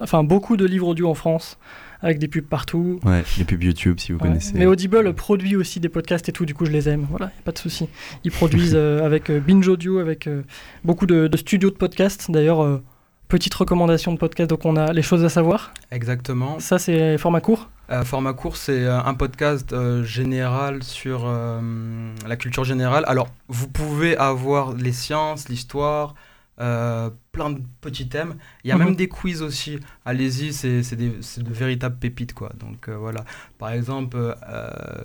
enfin, beaucoup de livres audio en France, avec des pubs partout. Ouais, les pubs YouTube si vous Ouais. connaissez. Mais Audible produit aussi des podcasts et tout, du coup je les aime, voilà, y a pas de souci. Ils produisent euh, avec euh, Binge Audio, avec euh, beaucoup de, de studios de podcasts. D'ailleurs, euh, petite recommandation de podcast, donc on a les choses à savoir. Exactement. Ça, c'est format court. Euh, format court, c'est un podcast euh, général sur euh, la culture générale. Alors, vous pouvez avoir les sciences, l'histoire, euh, plein de petits thèmes. Il y a Mhm. même des quiz aussi. Allez-y, c'est c'est des- c'est de véritables pépites, quoi. Donc, euh, voilà. Par exemple, euh,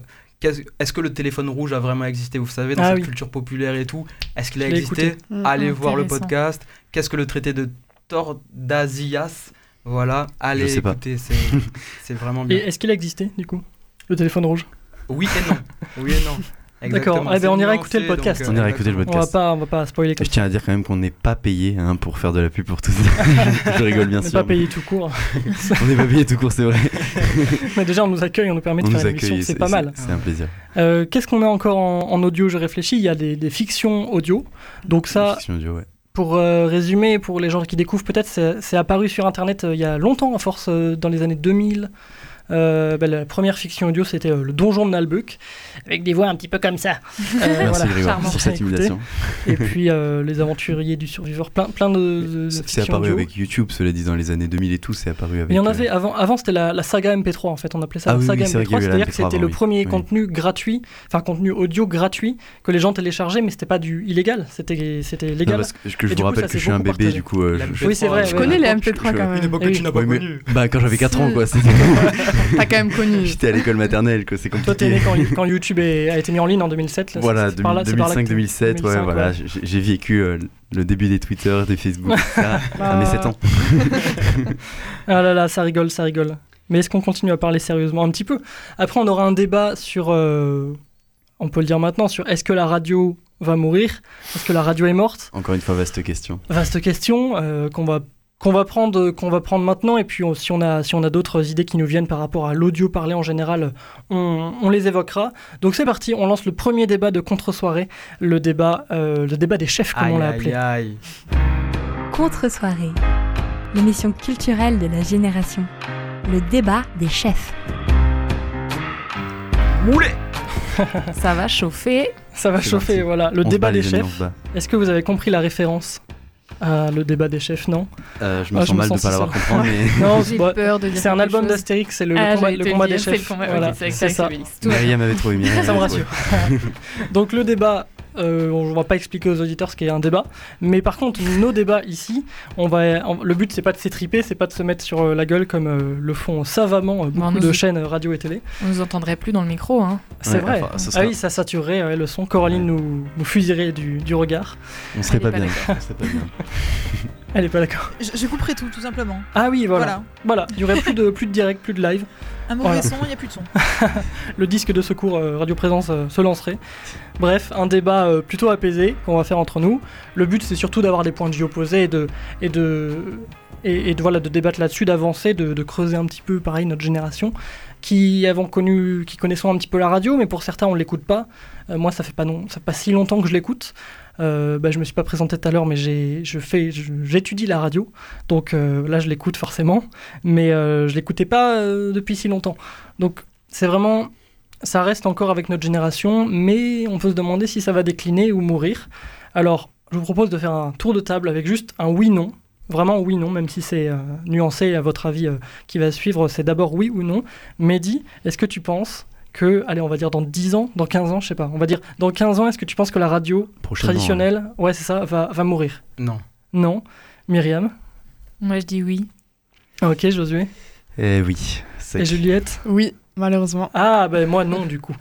est-ce que le téléphone rouge a vraiment existé? Vous savez, dans Ah cette oui. culture populaire et tout, est-ce qu'il a existé? écouté. Mm. Allez voir le podcast. Qu'est-ce que le traité de Tordesillas Voilà, allez, écoutez, c'est c'est vraiment Et bien. est-ce qu'il a existé, du coup Le téléphone rouge? Oui et non. Oui et non. D'accord, eh ben, on ira écouter le podcast. euh, On ira écouter le On va podcast. pas, on va pas spoiler comme Je tiens à dire quand même qu'on n'est pas payé hein, pour faire de la pub pour tout ça. je rigole bien On n'est sûr. pas payé tout court. on n'est pas payé tout court, c'est vrai. Mais déjà, on nous accueille, on nous permet de On faire nous une émission, accueille, c'est pas mal. C'est un plaisir. Euh, Qu'est-ce qu'on a encore en, en audio? Je réfléchis. Il y a des, des fictions audio. Donc ça, audio, ouais. pour euh, résumer, pour les gens qui découvrent peut-être, c'est c'est apparu sur Internet euh, il y a longtemps, à force euh, dans les années 2000. Euh, bah, la première fiction audio, c'était euh, le donjon de Nalbuck, avec des voix un petit peu comme ça. Euh, Merci voilà, Grégoire charmant pour cette imitation. Et puis euh, les aventuriers du surviveur, plein, plein de, de C'est apparu audio. avec YouTube, cela dit, dans les années 2000 et tout, c'est apparu avec. Il y en avait avant, avant c'était la, la saga MP3 en fait, on appelait ça Ah la oui, saga oui, c'est vrai qu'il y MP3, avait la c'est-à-dire que MP3 c'était le oui. premier Oui. contenu gratuit, enfin contenu audio gratuit que les gens téléchargeaient, mais c'était pas du illégal, c'était c'était non, légal. parce que, je du vous coup, rappelle ça que je suis un bébé, partagé. du coup. euh, je- Oui, c'est vrai. Je ouais, connais les je- MP3 je- quand même. Une époque que oui. tu n'as pas Ouais, mais- connue. Bah, quand j'avais 4 ans, quoi. T'as quand même connu. J'étais à l'école maternelle, quoi. C'est Toi, t'es né compliqué. quand, quand YouTube est- a été mis en ligne en 2007. là, Voilà, c'est- c'est par là- c'est par là que t'es- 2005-2007, ouais, 2005, voilà. J'ai j'ai vécu euh, le début des Twitter, des Facebook, ça, à mes 7 ans. Ah là là, ça rigole, ça rigole. Mais est-ce qu'on continue à parler sérieusement un petit peu? Après, on aura un débat sur, euh, on peut le dire maintenant, sur est-ce que la radio va mourir? Est-ce que la radio est morte? Encore une fois, vaste question. Vaste question euh, qu'on va qu'on va prendre qu'on va prendre maintenant. Et puis on- si on a si on a d'autres idées qui nous viennent par rapport à l'audio parlé en général on, on les évoquera. Donc c'est parti. On lance le premier débat de contre soirée le débat euh, le débat des chefs comme on l'a appelé. aïe, aïe. Contre-soirée, l'émission culturelle de la génération. Le débat des chefs. Moulet Ça va chauffer. ça va chauffer parti. voilà. Le On débat bat, des chefs. est-ce que vous avez compris la référence? À le débat des chefs non. Euh, je me Ah, sens mal de sens pas l'avoir compris, mais non J'ai peur de dire c'est un album d'Astérix c'est le, Ah, le combat, j'allais le te combat dire, des c'est le chefs. combat- ok, Voilà, c'est avec c'est ça. Myriam avait trouvé. Myriam ça me rassure. Donc le débat, euh, on va pas expliquer aux auditeurs ce qu'est un débat, mais par contre nos débats ici, on va, le but c'est pas de s'étriper, c'est pas de se mettre sur euh, la gueule comme euh, le font savamment euh, beaucoup de chaînes radio et télé. On nous entendrait plus dans le micro. Hein. C'est Ouais, vrai. enfin, ce Ah oui, ça saturerait ouais, le son. Coraline nous, nous fusillerait du, du regard. On serait Elle est pas pas bien. on serait pas bien. Elle est pas d'accord. Je, je couperai tout, tout simplement. Ah oui, voilà. Voilà. Voilà, il y aurait plus de plus de direct, plus de live. Un mauvais son, il n'y a plus de son. Le disque de secours euh, Radio Présence euh, se lancerait. Bref, un débat euh, plutôt apaisé qu'on va faire entre nous. Le but c'est surtout d'avoir des points de vue opposés et de et de et, et de voilà de débattre là-dessus, d'avancer, de, de creuser un petit peu pareil notre génération qui avons connu, qui connaissons un petit peu la radio, mais pour certains on l'écoute pas. Moi ça fait pas non, ça fait pas si longtemps que je l'écoute. Euh, bah, je me suis pas présenté tout à l'heure, mais j'étudie la radio, donc euh, là je l'écoute forcément, mais euh, je l'écoutais pas euh, depuis si longtemps. Donc c'est vraiment, ça reste encore avec notre génération, mais on peut se demander si ça va décliner ou mourir. Alors je vous propose de faire un tour de table avec juste un oui/non. Vraiment oui, non, même si c'est euh, nuancé à votre avis qui va suivre, c'est d'abord oui ou non. Mehdi, est-ce que tu penses que, allez, on va dire dans 10 ans, dans 15 ans, je sais pas, on va dire dans 15 ans, est-ce que tu penses que la radio traditionnelle, ouais, c'est ça, va, va mourir? Non. Non. Myriam? Moi, je dis oui. Ok, Josué? Eh oui. Et Juliette? Oui, malheureusement. Ah, ben moi non, du coup.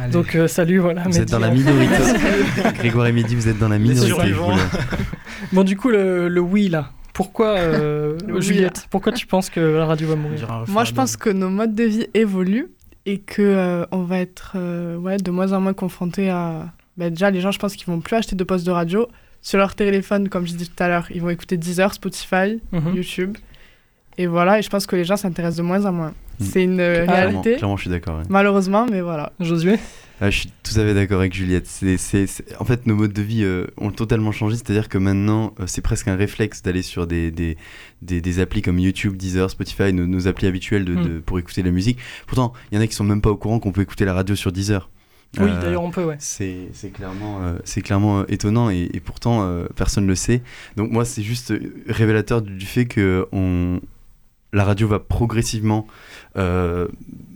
Allez. Donc, euh, salut, voilà. Vous Mehdi. êtes dans la minorité. Grégoire et Mehdi, vous êtes dans la minorité. Bon, du coup, le, le oui, là. Pourquoi, euh, Juliette, pourquoi tu penses que la radio va mourir? Moi, je pense que nos modes de vie évoluent et que euh, on va être euh, ouais, de moins en moins confrontés à. bah, déjà, les gens, je pense qu'ils vont plus acheter de postes de radio. Sur leur téléphone, comme je disais tout à l'heure, ils vont écouter Deezer, Spotify, Mhm. YouTube. Et voilà, et je pense que les gens s'intéressent de moins en moins. Mm. C'est une euh, Ah, Clairement, réalité, clairement, je suis d'accord. ouais. malheureusement, mais voilà. Josué Ah, je suis tout à fait d'accord avec Juliette. C'est, c'est- c'est- En fait, nos modes de vie euh, ont totalement changé. C'est-à-dire que maintenant, euh, c'est presque un réflexe d'aller sur des, des, des, des applis comme YouTube, Deezer, Spotify, nos, nos applis habituelles de, Mm. de- pour écouter la musique. Pourtant, il y en a qui sont même pas au courant qu'on peut écouter la radio sur Deezer. Oui, Euh, d'ailleurs, on peut, ouais. C'est, c'est clairement, euh, c'est clairement euh, étonnant et, et pourtant euh, personne ne le sait. Donc moi c'est juste révélateur du, du fait que on, la radio va progressivement euh,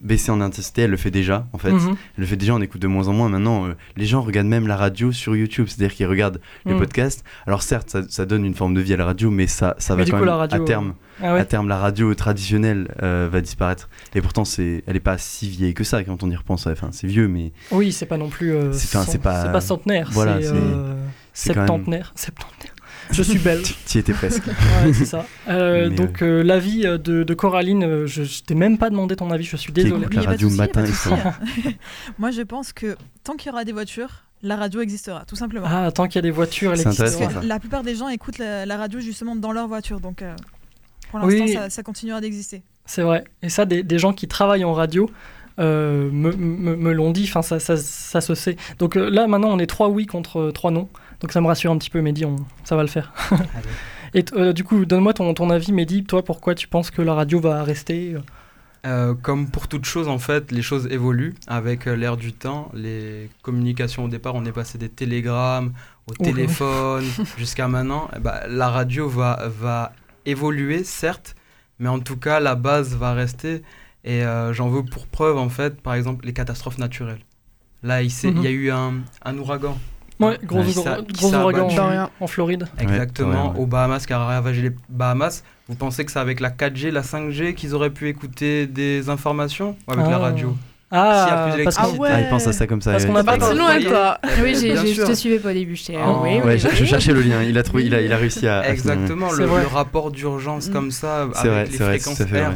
baisser en intensité. Elle le fait déjà en fait. Mhm. Elle le fait déjà, on écoute de moins en moins. Maintenant, euh, les gens regardent même la radio sur YouTube, c'est-à-dire qu'ils regardent les Mm. podcasts. Alors certes, ça, ça donne une forme de vie à la radio, mais ça, ça Mais va du quand coup, même la radio, à terme. Ah ouais À terme, la radio traditionnelle euh, va disparaître. Et pourtant, c'est, elle est pas si vieille que ça quand on y repense. Enfin, c'est vieux, mais Oui, c'est pas non plus. euh, C'est- cent- pas- centenaire, voilà, c'est euh, même- septentenaire. Je suis belle. Tu y étais presque. Ouais, c'est ça. Euh, Mais, donc, euh, l'avis euh, de, de Coraline, euh, je, je t'ai même pas demandé ton avis, je suis désolé. écoute la radio matin et soir. Moi, je pense que tant qu'il y aura des voitures, la radio existera, tout simplement. Ah, tant qu'il y a des voitures que ça. la plupart des gens écoutent la, la radio justement dans leur voiture, donc euh, pour Oui. l'instant, ça, ça continuera d'exister. C'est vrai. Et ça, des, des gens qui travaillent en radio euh, me, me- me l'ont dit, enfin, ça, ça, ça se sait. Donc euh, là, maintenant, on est trois oui contre euh, trois non. Donc ça me rassure un petit peu, Mehdi, on, ça va le faire. Et euh, du coup, donne-moi ton, ton avis, Mehdi. Toi, pourquoi tu penses que la radio va rester euh, Euh, comme pour toute chose, en fait, les choses évoluent avec euh, l'ère du temps. Les communications, au départ, on est passé des télégrammes au téléphone jusqu'à maintenant. Eh ben, la radio va, va évoluer, certes, mais en tout cas, la base va rester. Et euh, j'en veux pour preuve, en fait, par exemple, les catastrophes naturelles. Là, il, il y a eu un, un ouragan. Ouais, gros, gros ouragan en, en Floride. Exactement, Ouais, ouais, ouais. aux Bahamas, qui a ravagé les Bahamas. Vous pensez que c'est avec la 4G, la 5G qu'ils auraient pu écouter des informations Ou avec la Ah. radio? Ah, parce ouais. Ah, il pense à ça comme ça. Parce qu'on a pas loin, quoi. Oui, j'ai- Bien j'ai- je te suivais pas au début. J'étais. Oh, oui, Ouais, oui, je, je oui. cherchais le lien. Il a trouvé, il a, il a réussi à. Exactement, le, rapport d'urgence comme ça, C'est avec vrai, les vrai, fréquences vrai.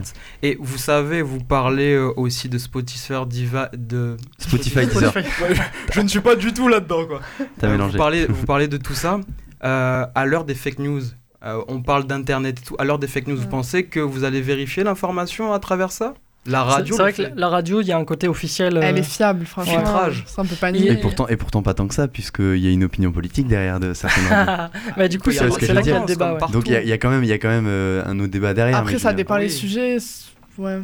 Et vous savez, vous parlez euh, aussi de Spotify, Diva, de Spotify, Deezer. je ne suis pas du tout là-dedans, quoi. T'as Euh, mélangé. Vous parlez, vous parlez de tout ça. euh, à l'heure des fake news, euh, on parle d'internet et tout. À l'heure des fake news, vous pensez que vous allez vérifier l'information à travers ça? La C'est radio c'est vrai que la, radio, il y a un côté officiel. euh, Elle est fiable, franchement. Filtrage. Ça, on peut pas Et- nier. Et pourtant, et pourtant pas tant que ça, puisqu'il y a une opinion politique derrière de certaines bah, du coup, c'est là qu'il y a le débat. Ouais. Donc il y y a quand même, y a quand même euh, un autre débat derrière. Après, mais ça dépend les oui. sujets. Ouais.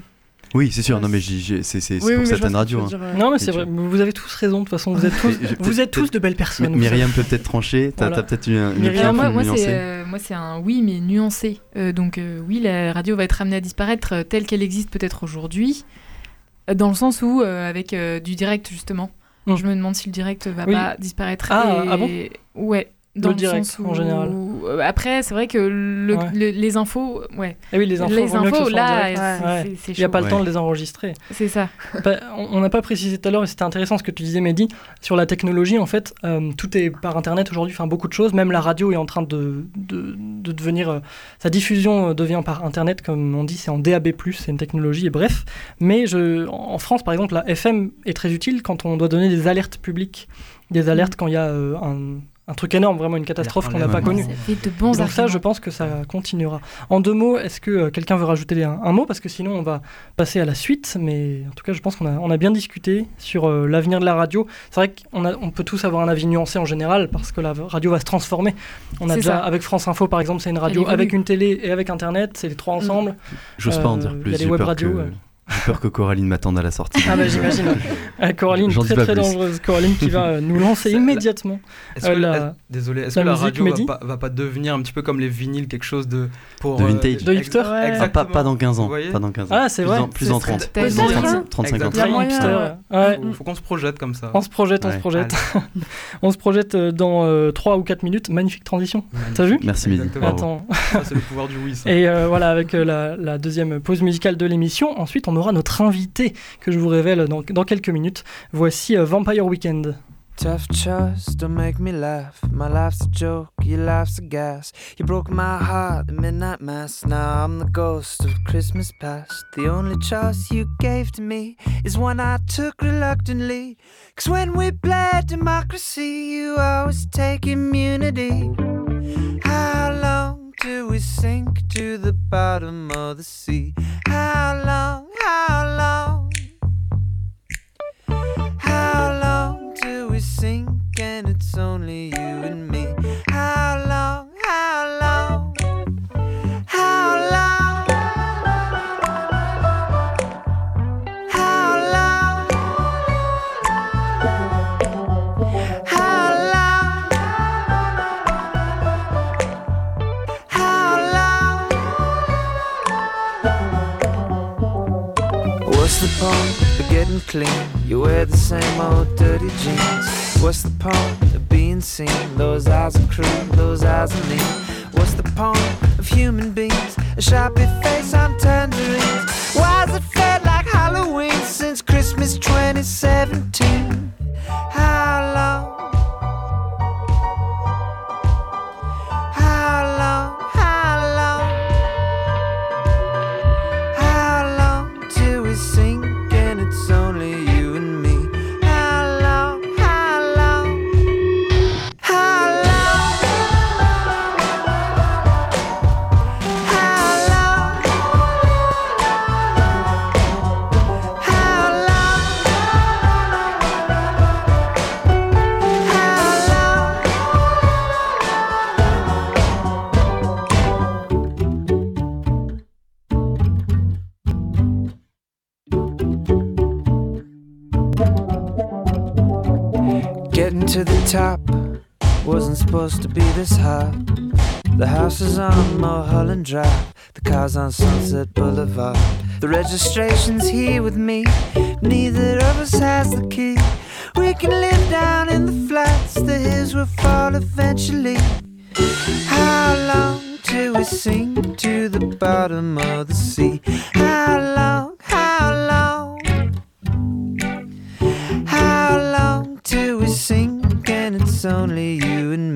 Oui, c'est sûr. Non, mais c'est Oui, pour certaines radios. hein. dire. Non, mais c'est vrai, vous avez tous raison. De toute façon, vous êtes tous, vous êtes tous de belles personnes. Myriam peut peut-être trancher. T'as Voilà. peut-être une, une Myriam, moi, c'est, euh, moi, c'est un oui, mais nuancé. Euh, donc euh, oui, la radio va être amenée à disparaître euh, telle qu'elle existe peut-être aujourd'hui, dans le sens où, euh, avec euh, du direct justement, Mm. je me demande si le direct va Oui. pas disparaître. Ah, Et- ah bon? Ouais. Dans Le le, direct, sens où- en général. Euh, Après, c'est vrai que le- Ouais. le- les infos, ouais. Eh oui, les infos, Les là, Ouais. Il n'y a pas le temps de les enregistrer. C'est ça. Bah, on n'a pas précisé tout à l'heure, et c'était intéressant ce que tu disais, Mehdi, sur la technologie. En fait, euh, tout est par Internet aujourd'hui, enfin beaucoup de choses. Même la radio est en train de, de, de devenir. euh, sa diffusion devient par Internet, comme on dit, c'est en DAB, c'est une technologie, et bref. Mais je, en France, par exemple, la FM est très utile quand on doit donner des alertes publiques. Des alertes quand il y a euh, un, un truc énorme, vraiment une catastrophe qu'on n'a pas connue. Ça fait de bons Donc ça, arguments. je pense que ça continuera. En deux mots, est-ce que euh, quelqu'un veut rajouter un, un mot? Parce que sinon, on va passer à la suite. Mais en tout cas, je pense qu'on a, on a bien discuté sur euh, l'avenir de la radio. C'est vrai qu'on a- on peut tous avoir un avis nuancé en général, parce que la radio va se transformer. On a déjà, ça. avec France Info, par exemple, c'est une radio avec une télé et avec Internet, c'est les trois ensemble. J'ose pas en Euh, dire il y plus. a J'ai web radios, que... j'ai peur que Coraline m'attende à la sortie. Ah bah j'imagine. Euh, Coraline, très très plus. dangereuse. Coraline qui va euh, nous lancer la- immédiatement. Est-ce Euh, que, la- est- désolé, est-ce la que la musique, radio Mehdi va pas, va pas devenir un petit peu comme les vinyles, quelque chose de pour De euh, vintage. De hipster Ouais. Ah, pas, pas dans 15 ans. Pas dans 15 ans. Ah, c'est vrai. dans- Plus en serait 30. peut-être Plus en bien. 30, 30 50. Très moyen, hipster. ouais. Faut, faut qu'on se projette comme ça. On se projette, on se projette. on se projette euh, dans 3 ou 4 minutes. Magnifique transition. T'as vu Merci Mehdi. Attends. C'est le pouvoir du oui. Et euh, voilà, avec euh, la, la deuxième pause musicale de l'émission. Ensuite, on aura notre invité que je vous révèle dans, dans quelques minutes. Voici euh, Vampire Weekend. Tough choice, don't make me laugh. My life's a joke, your life's a gas. You broke my heart at midnight mass. Now I'm the ghost of Christmas past. The only choice you gave to me is one I took reluctantly. Cause when we bled democracy, you always take immunity. How long do we sink to the bottom of the sea? How long, how long? How long do we sink and it's only you and me? How long, point of getting clean? You wear the same old dirty jeans. What's the point of being seen? Those eyes are cruel, those eyes are mean. What's the point of human beings? A sharpie face on tangerines. Why's it supposed to be this hot. The house is on Mulholland Drive. The car's on Sunset Boulevard. The registration's here with me. Neither of us has the key. We can live down in the flats. The hills will fall eventually. How long till we sink to the bottom of the sea? How long? How long? How long till we sink and it's only you and me?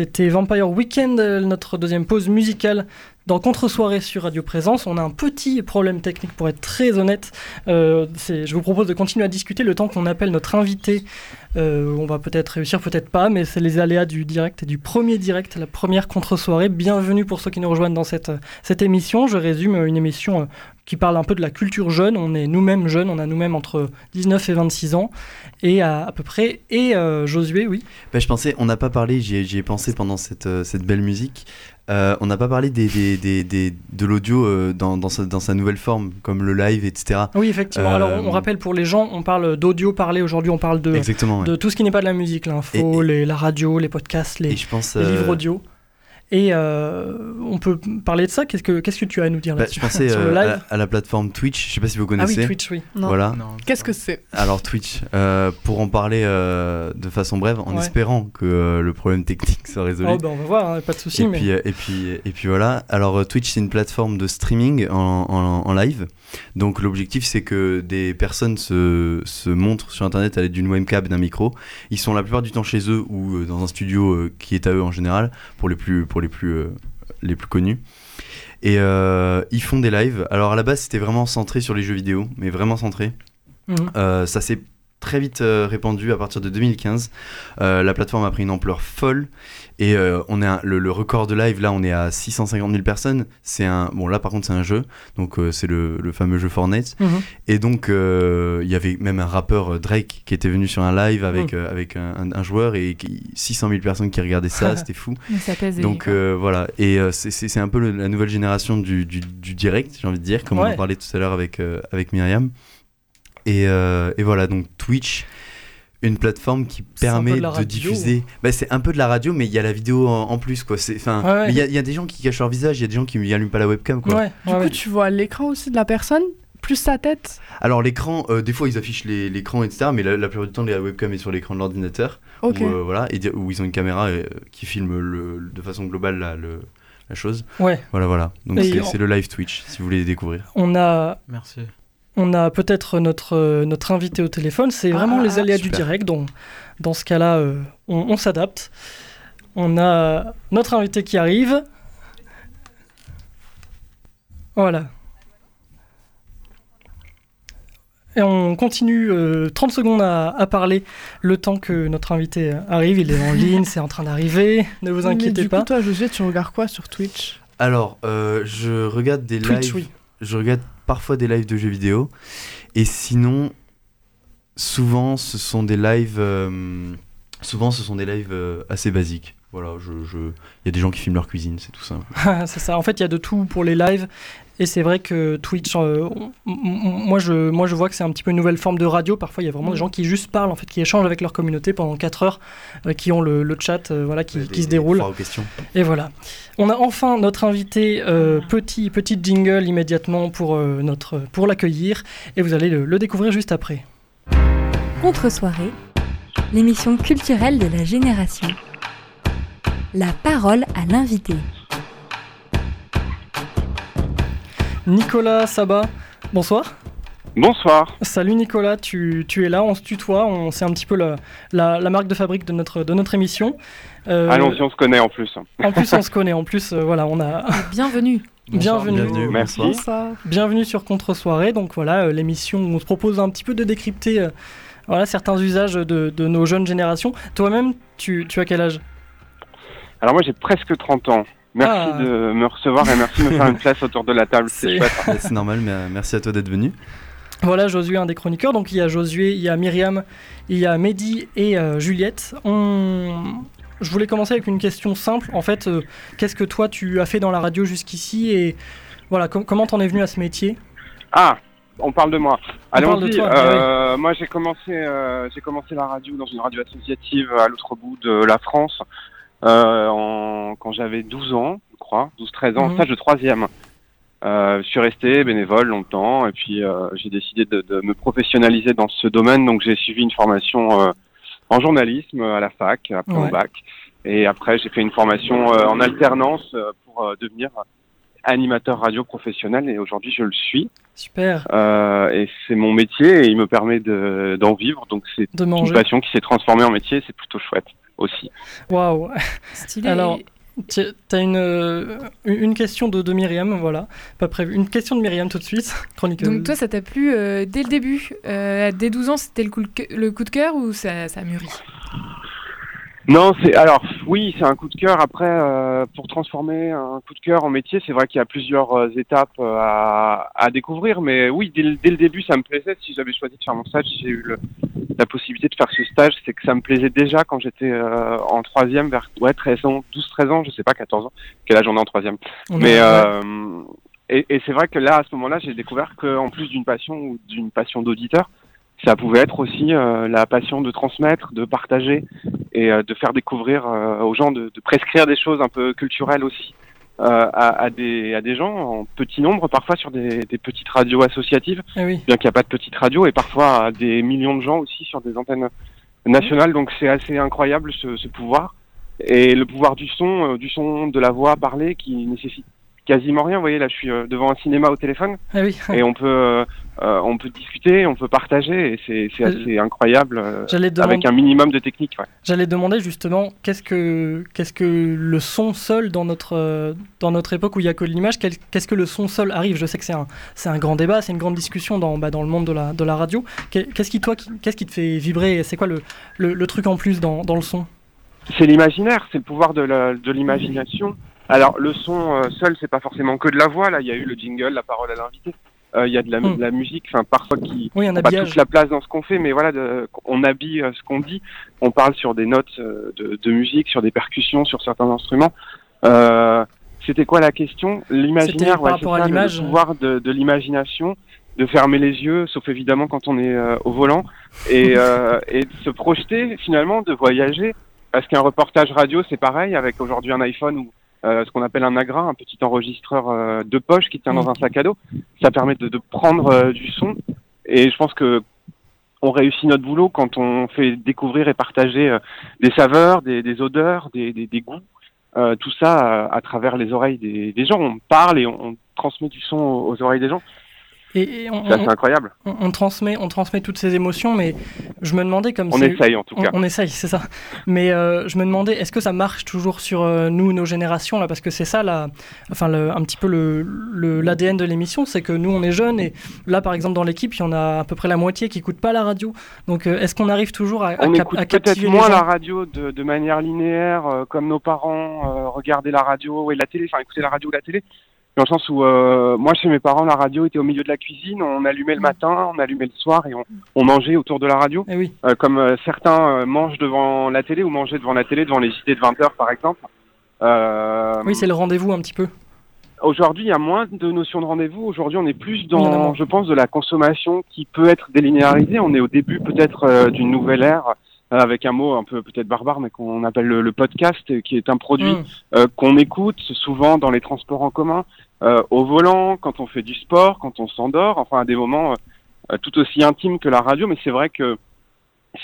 C'était Vampire Weekend, euh, notre deuxième pause musicale dans Contre-soirée sur Radio Présence. On a un petit problème technique pour être très honnête. Euh, je vous propose de continuer à discuter le temps qu'on appelle notre invité. Euh, on va peut-être réussir, peut-être pas, mais c'est les aléas du direct et du premier direct, la première contre-soirée. Bienvenue pour ceux qui nous rejoignent dans cette, cette émission. Je résume euh, une émission qui parle un peu de la culture jeune. On est nous-mêmes jeunes, on a nous-mêmes entre 19 et 26 ans, et à, peu près. Et Josué, oui. Bah, je pensais, on n'a pas parlé, j'y ai, pensé pendant cette, cette belle musique. Euh, on n'a pas parlé des, des, des, des- de l'audio euh, dans, dans, sa, dans sa nouvelle forme, comme le live, etc. Oui, effectivement. Euh, Alors, on, on rappelle pour les gens, on parle d'audio parlé aujourd'hui, on parle de, Exactement, ouais. de tout ce qui n'est pas de la musique, l'info, la radio, les podcasts, les, je pense, les livres euh, audio. Et euh, on peut parler de ça. Qu'est-ce que, qu'est-ce que tu as à nous dire Bah, là-dessus je pensais euh, à, à la plateforme Twitch, je sais pas si vous Ah oui, connaissez. Twitch, oui. Non. Voilà. Qu'est-ce que c'est Alors Twitch, euh, pour en parler euh, de façon brève, en Ouais. espérant que euh, le problème technique soit résolu. Oh, bah, on va voir, hein, pas de souci. Et, mais... puis, euh, et, puis, et puis voilà. Alors Twitch, c'est une plateforme de streaming en, en- en live. Donc l'objectif, c'est que des personnes se, se montrent sur Internet à l'aide d'une webcam et d'un micro. Ils sont la plupart du temps chez eux ou euh, dans un studio euh, qui est à eux en général, pour les plus, pour les plus, euh, les plus connus. Et euh, ils font des lives. Alors à la base, c'était vraiment centré sur les jeux vidéo, mais vraiment centré. Mhm. Euh, ça s'est très vite euh, répandu à partir de 2015. Euh, la plateforme a pris une ampleur folle et euh, on est un- le, le record de live là on est à 650 000 personnes. C'est un bon là par contre c'est un jeu donc c'est le, le fameux jeu Fortnite Mhm. et donc il y avait même un rappeur Drake qui était venu sur un live avec Mhm. avec un, un- un joueur et qui- 600 000 personnes qui regardaient ça c'était fou. Mais ça donc voilà et c'est- un peu le- la nouvelle génération du, du- du direct j'ai envie de dire comme on en parlait tout à l'heure avec avec Myriam. Et, euh, et voilà, donc Twitch, une plateforme qui permet de diffuser. Bah, c'est un peu de la radio, mais il y a la vidéo en, en plus, quoi. C'est, enfin, Ouais, ouais. mais il y a- il y, a des gens qui cachent leur visage, il y a des gens qui n'allument pas la webcam, quoi. Du coup, tu vois l'écran aussi de la personne, plus sa tête. Alors l'écran, euh, des fois ils affichent les- l'écran, etc. Mais la, la plupart du temps, la webcam est sur l'écran de l'ordinateur. Ok. Où, euh, voilà, et où ils ont une caméra euh, qui filme le, de façon globale la, le- la chose. Ouais. Voilà, voilà. Donc Et c'est, on- c'est le live Twitch, si vous voulez découvrir. On a. Merci. On a peut-être notre, euh, notre invité au téléphone. C'est vraiment Ah, les aléas du direct. Donc, dans ce cas-là, euh, on, on s'adapte. On a notre invité qui arrive. Voilà. Et on continue euh, 30 secondes à, à parler le temps que notre invité arrive. Il est en ligne, c'est en train d'arriver. Ne vous Mais inquiétez du pas. coup, toi, José, tu regardes quoi sur Twitch? Alors, euh, je regarde des Twitch, lives. oui. Je regarde parfois des lives de jeux vidéo. Et sinon, souvent, ce sont des lives. euh, souvent, ce sont des lives euh, assez basiques. Voilà, je, je- il y a des gens qui filment leur cuisine, c'est tout ça. En fait, il y a de tout pour les lives. Et c'est vrai que Twitch, euh, moi, je, moi je vois que c'est un petit peu une nouvelle forme de radio. Parfois, il y a vraiment des gens qui juste parlent, en fait, qui échangent avec leur communauté pendant 4 heures, euh, qui ont le, le chat euh, voilà, qui, qui se déroule. foires aux questions. Et voilà. On a enfin notre invité, euh, petit, petit jingle immédiatement pour, euh, notre, pour l'accueillir. Et vous allez le, le découvrir juste après. Contre-soirée, l'émission culturelle de la génération. la parole à l'invité. Nicolas Sabat, bonsoir. Bonsoir. Salut Nicolas, tu, tu es là, on se tutoie, on c'est un petit peu la, la, la marque de fabrique de notre, de notre émission. Euh, Allons-y, on se connaît en plus. En plus, on se connaît, en plus, euh, voilà, on a. Bienvenue. Bienvenue. Bienvenue. Merci. Bienvenue sur Contre-soirée. Donc voilà, euh, l'émission où on se propose un petit peu de décrypter euh, voilà, certains usages de, de nos jeunes générations. Toi-même, tu, tu as quel âge? Alors moi j'ai presque 30 ans. Merci Ah. de me recevoir et merci de me faire une place autour de la table. C'est normal, mais euh, merci à toi d'être venu. Voilà, Josué, un des chroniqueurs. Donc il y a Josué, il y a Myriam, il y a Mehdi et euh, Juliette. On... Je voulais commencer avec une question simple. En fait, euh, qu'est-ce que toi tu as fait dans la radio jusqu'ici et voilà, com- comment t'en es venu à ce métier? Ah, on parle de moi. On parle Allons-y. de toi, euh, Moi j'ai commencé, euh, j'ai commencé la radio dans une radio associative à l'autre bout de la France en... quand j'avais 12 ans, je crois, 12-13 ans, Mhm. stage de troisième. Euh, je suis resté bénévole longtemps et puis euh, j'ai décidé de, de me professionnaliser dans ce domaine. Donc j'ai suivi une formation euh, en journalisme à la fac, après Ouais. mon bac. Et après j'ai fait une formation euh, en alternance euh, pour euh, devenir animateur radio professionnel et aujourd'hui je le suis. Super. Euh, et c'est mon métier et il me permet de- d'en vivre. Donc c'est une passion qui s'est transformée en métier. C'est plutôt chouette aussi. Waouh. Stylé. Alors, tu as une, euh, une question de, de Myriam, voilà. Pas prévu. Une question de Myriam tout de suite. Chroniqueuse. Donc toi, ça t'a plu euh, dès le début? Euh, Dès 12 ans, c'était le coup, de cœur- le coup de cœur ou ça, ça a mûri? Non, c'est alors oui, c'est un coup de cœur. Après, euh, pour transformer un coup de cœur en métier, c'est vrai qu'il y a plusieurs euh, étapes euh, à, à découvrir. Mais oui, dès, le- dès le début, ça me plaisait. Si j'avais choisi de faire mon stage, si j'ai eu le- la possibilité de faire ce stage, c'est que ça me plaisait déjà quand j'étais euh, en troisième, vers ouais 13 ans, 12-13 ans, je sais pas, 14 ans. Quel âge on est en troisième? Mais euh, et, et c'est vrai que là, à ce moment-là, j'ai découvert qu'en plus d'une passion ou d'une passion d'auditeur, ça pouvait être aussi euh, la passion de transmettre, de partager et euh, de faire découvrir euh, aux gens, de, de prescrire des choses un peu culturelles aussi euh, à, à des, à des gens en petit nombre, parfois sur des, des petites radios associatives, Eh oui. bien qu'il n'y a pas de petites radios, et parfois à des millions de gens aussi sur des antennes nationales. Donc c'est assez incroyable ce, ce pouvoir. Et le pouvoir du son, euh, du son, de la voix parlée qui nécessite quasiment rien. Vous voyez, là, je suis euh, devant un cinéma au téléphone oui. et on peut, euh, euh, on peut discuter, on peut partager et c'est assez incroyable euh, avec un minimum de technique. Ouais. J'allais demander justement qu'est-ce que qu'est-ce que le son seul dans notre euh, dans notre époque où il y a que l'image qu'est-ce que le son seul arrive? Je sais que c'est un c'est un grand débat c'est une grande discussion dans bah, dans le monde de la de la radio Qu'est- qu'est-ce qui toi qu'est-ce qui te fait vibrer c'est quoi le, le, le truc en plus dans, dans le son? C'est l'imaginaire, c'est le pouvoir de l'imagination. Alors le son euh, seul, c'est pas forcément que de la voix. Là, il y a eu le jingle, la parole à l'invité. Euh, Il y a de la, Hmm. de la musique, enfin parfois qui Oui, pas toute la place dans ce qu'on fait, mais voilà, de- on habille euh, ce qu'on dit. On parle sur des notes de, de musique, sur des percussions, sur certains instruments. Euh, C'était quoi la question? L'imaginaire, ouais, ça, le pouvoir de, de l'imagination, de fermer les yeux, sauf évidemment quand on est euh, au volant, et, euh, et de se projeter finalement, de voyager, parce qu'un reportage radio, c'est pareil, avec aujourd'hui un iPhone ou euh, ce qu'on appelle un Agra, un petit enregistreur euh, de poche qui tient dans un sac à dos. Ça permet de, de prendre euh, du son, et je pense que on réussit notre boulot quand on fait découvrir et partager euh, des saveurs, des, des odeurs, des, des, des goûts, euh, tout ça à travers les oreilles des, gens. On parle et on, on transmet du son aux oreilles des gens. Et, et on, C'est on- incroyable. on- on transmet on transmet toutes ces émotions mais je me demandais comme On essaye, en tout on- cas. on, essaye c'est ça mais euh, je me demandais est-ce que ça marche toujours sur euh, nous nos générations là? Parce que c'est ça là enfin le- un petit peu le le- l'ADN de l'émission c'est que nous on est jeunes et là par exemple dans l'équipe il y en a à peu près la moitié qui écoutent pas la radio donc euh, est-ce qu'on arrive toujours à, à On cap- écoute à peut-être captiver moins la radio de, de manière linéaire, euh, comme nos parents euh, regardaient la radio et la télé, enfin écoutaient la radio ou la télé. Dans le sens où, euh, moi, chez mes parents, la radio était au milieu de la cuisine, on allumait le matin, on allumait le soir et on, on mangeait autour de la radio. Eh oui. Euh, comme euh, certains euh, mangent devant la télé ou mangeaient devant la télé, devant les JT de 20h par exemple. Euh, oui c'est le rendez-vous un petit peu Aujourd'hui, il y a moins de notions de rendez-vous. Aujourd'hui, on est plus dans, je pense, de la consommation qui peut être délinéarisée. On est au début peut-être d'une nouvelle ère avec un mot un peu peut-être barbare, mais qu'on appelle le, le podcast, euh, qui est un produit Mm. euh, qu'on écoute souvent dans les transports en commun, euh, au volant, quand on fait du sport, quand on s'endort, enfin à des moments euh, tout aussi intimes que la radio. Mais c'est vrai que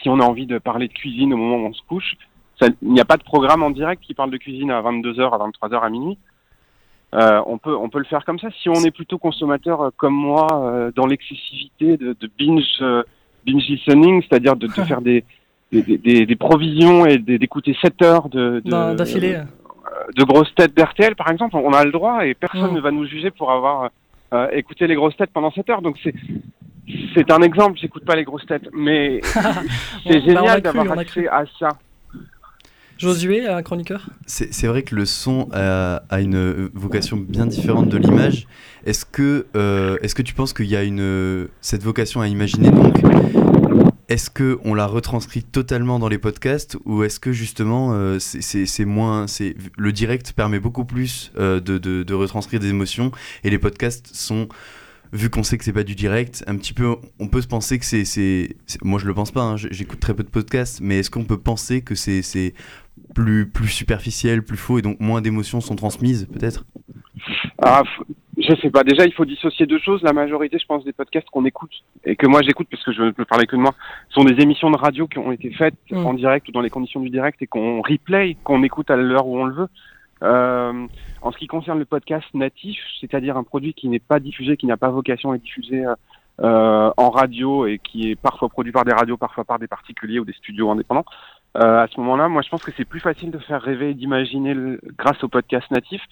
si on a envie de parler de cuisine au moment où on se couche, il n'y a pas de programme en direct qui parle de cuisine à 22h, à 23h, à minuit. Euh, on peut on peut le faire comme ça. Si on est plutôt consommateur euh, comme moi, euh, dans l'excessivité de, de binge euh, binge listening, c'est-à-dire de, de faire des des, des- des- des provisions et d'écouter 7 heures de, D'affilée. euh, de grosses têtes d'RTL, par exemple, on a le droit et personne Mm. ne va nous juger pour avoir euh, écouté les grosses têtes pendant 7 heures. Donc c'est c'est un exemple, j'écoute pas les grosses têtes, mais c'est Bon, bah, génial cru, d'avoir accès à ça. Josué, un chroniqueur? C'est c'est vrai que le son a, a une vocation bien différente de l'image. Est-ce que, euh, est-ce que tu penses qu'il y a une, cette vocation à imaginer donc Est-ce que on la retranscrit totalement dans les podcasts ou est-ce que justement euh, c'est- moins, c'est le direct permet beaucoup plus euh, de, de, retranscrire des émotions et les podcasts sont vu qu'on sait que c'est pas du direct, un petit peu, on peut se penser que c'est, moi je le pense pas, hein, j'écoute très peu de podcasts, mais est-ce qu'on peut penser que c'est, plus, plus superficiel, plus faux et donc moins d'émotions sont transmises peut-être? Ah, je sais pas. Déjà, il faut dissocier deux choses. La majorité, je pense, des podcasts qu'on écoute et que moi j'écoute parce que je ne peux parler que de moi, sont des émissions de radio qui ont été faites Mm. en direct ou dans les conditions du direct et qu'on replay, qu'on écoute à l'heure où on le veut. Euh, en ce qui concerne le podcast natif, c'est-à-dire un produit qui n'est pas diffusé, qui n'a pas vocation à être diffusé euh, en radio et qui est parfois produit par des radios, parfois par des particuliers ou des studios indépendants, euh, à ce moment-là, moi je pense que c'est plus facile de faire rêver et d'imaginer grâce au podcast natif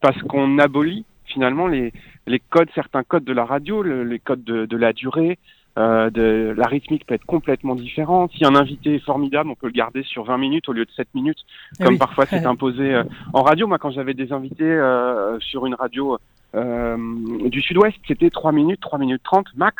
parce qu'on abolit finalement les, les codes, certains codes de la radio, le- les codes de, de la durée, euh, de, la rythmique peut être complètement différente. Si un invité est formidable, on peut le garder sur 20 minutes au lieu de 7 minutes, Eh comme oui. parfois c'est imposé euh, en radio. Moi, quand j'avais des invités euh, sur une radio euh, du Sud-Ouest, c'était 3 minutes, 3 minutes 30 max.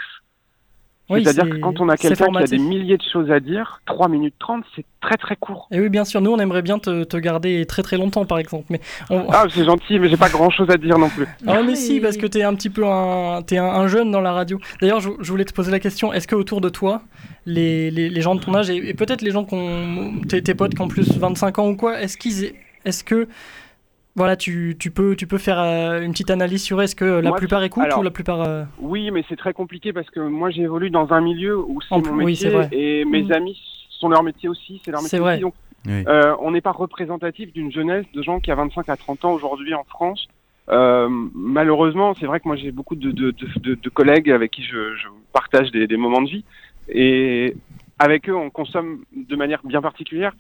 Oui, C'est-à-dire c'est- que quand on a quelqu'un qui a des milliers de choses à dire, 3 minutes 30, c'est très très court. Et oui, bien sûr, nous on aimerait bien te, te garder très très longtemps par exemple. Mais on- Ah, c'est gentil, mais j'ai pas grand chose à dire non plus. Ah mais si, parce que t'es un petit peu un, un, un jeune dans la radio. D'ailleurs, je, je voulais te poser la question, est-ce que autour de toi, les, les, les gens de ton âge, et, et peut-être les gens qui ont, tes, tes potes qui ont plus 25 ans ou quoi, est-ce qu'ils, est-ce que, voilà, tu, tu, peux, tu peux faire euh, une petite analyse sur est-ce que la Moi, plupart écoutent alors, ou la plupart... euh, Oui, mais c'est très compliqué parce que moi j'ai évolué dans un milieu où c'est mon oui, métier c'est vrai. et mes Mhm. amis sont leur métier aussi, c'est leur C'est métier vrai. aussi. Donc, Oui. euh, on n'est pas représentatif d'une jeunesse de gens qui a 25 à 30 ans aujourd'hui en France. Euh, malheureusement, c'est vrai que moi j'ai beaucoup de, de, de, de- de collègues avec qui je, je partage des, des moments de vie et avec eux on consomme de manière bien particulière.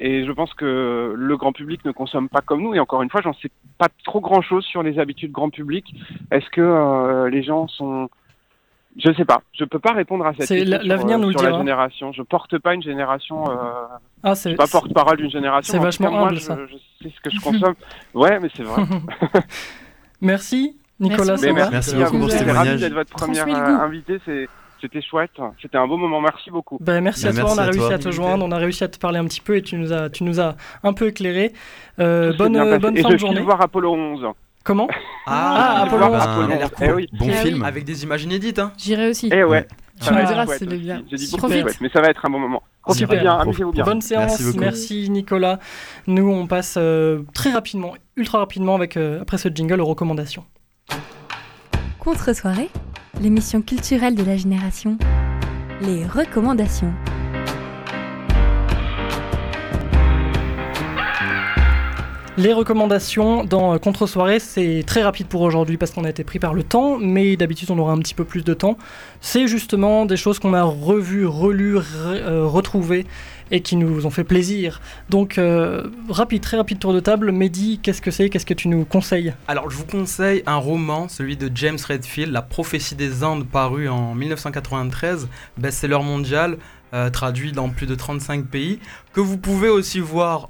Et je pense que le grand public ne consomme pas comme nous. Et encore une fois, j'en sais pas trop grand chose sur les habitudes grand public. Est-ce que euh, les gens sont je sais pas. Je peux pas répondre à cette question la- l'avenir sur, euh, nous le sur la dira. génération. Je porte pas une génération. Euh, Ah, je c'est suis pas porte-parole d'une génération. c'est vachement cas, moi, humble, je, ça. je sais ce que je consomme. ouais, mais c'est vrai. Merci, Nicolas. Merci, Merci à beaucoup vous. pour ce témoignage. d'être votre première le euh, invitée. C'est- C'était chouette. C'était un beau moment. Merci beaucoup. Ben, merci Ben, à toi, merci on a à réussi toi. à te joindre, on a réussi à te parler un petit peu et tu nous as, tu nous as un peu éclairé. Euh, bonne bonne Et fin je de journée. voir Apollo 11. Comment Ah, Ah, Apollo Apollo 11. 11. Il a l'air Eh oui. Bon Ah oui. film. Avec des images inédites, hein. J'irai aussi. Eh ouais. Tu me diras si c'est bien. J'ai dit beaucoup chouette, mais ça va être un bon moment. Profitez Super. bien, amusez-vous bien. Bonne séance, Merci. Nicolas. Nous, on passe euh, très rapidement, ultra rapidement, avec euh, après ce jingle aux recommandations. Contre-soirée, l'émission culturelle de la génération. Les recommandations. Les recommandations dans euh, Contre-soirée, c'est très rapide pour aujourd'hui parce qu'on a été pris par le temps, mais d'habitude on aura un petit peu plus de temps. C'est justement des choses qu'on a revues, relues, re- euh, retrouvées et qui nous ont fait plaisir. Donc, euh, rapide, très rapide tour de table. Mehdi, qu'est-ce que c'est? Qu'est-ce que tu nous conseilles? Alors, je vous conseille un roman, celui de James Redfield, La prophétie des Indes, paru en 1993, best-seller mondial, euh, traduit dans plus de 35 pays, que vous pouvez aussi voir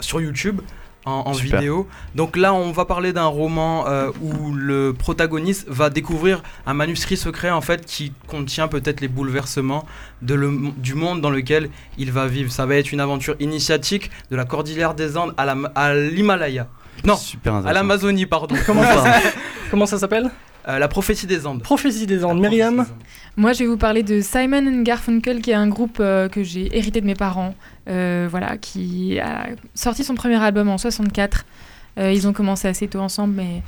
sur YouTube. En, vidéo. Donc là, on va parler d'un roman euh, où le protagoniste va découvrir un manuscrit secret en fait qui contient peut-être les bouleversements de le- du monde dans lequel il va vivre. Ça va être une aventure initiatique de la cordillère des Andes à la- à l'Himalaya. Non, Super à l'Amazonie, pardon. Comment ça, comment ça s'appelle? Euh, la prophétie des Andes. Prophétie des Andes. Myriam Moi, je vais vous parler de Simon and Garfunkel, qui est un groupe euh, que j'ai hérité de mes parents, euh, voilà, qui a sorti son premier album en 64. Euh, ils ont commencé assez tôt ensemble, mais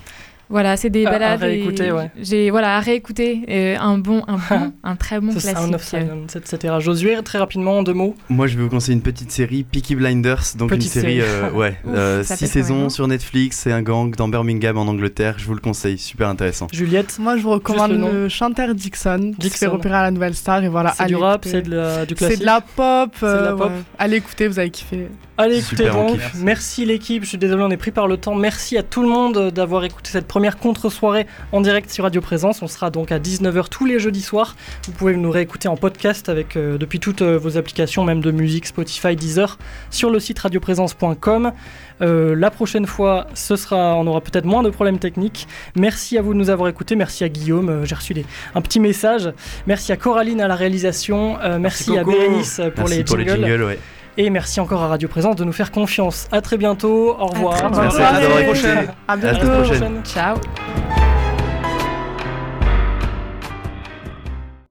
Voilà, c'est des À- à balades. et réécouter, ouais. J'ai voilà à réécouter euh, un bon, un bon, un très bon The Sound of classique. Silence, etc. Josué, très rapidement, en deux mots. Moi, je vais vous conseiller une petite série, Peaky Blinders. Donc, Petite une série, série. euh, ouais, Ouf, euh, six saisons hein. sur Netflix. C'est un gang dans Birmingham, en Angleterre. Je vous le conseille, super intéressant. Juliette Moi, je vous recommande le le, chanteur Dixon, qui se fait repérer à la Nouvelle Star. Et voilà, C'est du rap, c'est de la- du C'est classique de la pop. C'est de la pop. ouais. Allez écouter, vous allez kiffer. Allez, écoutez Super, donc. Merci l'équipe. Je suis désolé, on est pris par le temps. Merci à tout le monde d'avoir écouté cette première contre-soirée en direct sur Radio Présence. On sera donc à 19h tous les jeudis soirs. Vous pouvez nous réécouter en podcast avec euh, depuis toutes euh, vos applications, même de musique, Spotify, Deezer, sur le site radioprésence.com. Euh, la prochaine fois, ce sera, on aura peut-être moins de problèmes techniques. Merci à vous de nous avoir écoutés. Merci à Guillaume. Euh, J'ai reçu des- un petit message. Merci à Coraline à la réalisation. Euh, merci, à. Bérénice pour, Merci les, pour les jingles. jingles, ouais. Et merci encore à Radio Présence de nous faire confiance. À très bientôt. Au revoir. très Bonne bientôt. Merci À la prochaine. À À la bientôt. prochaine. Ciao.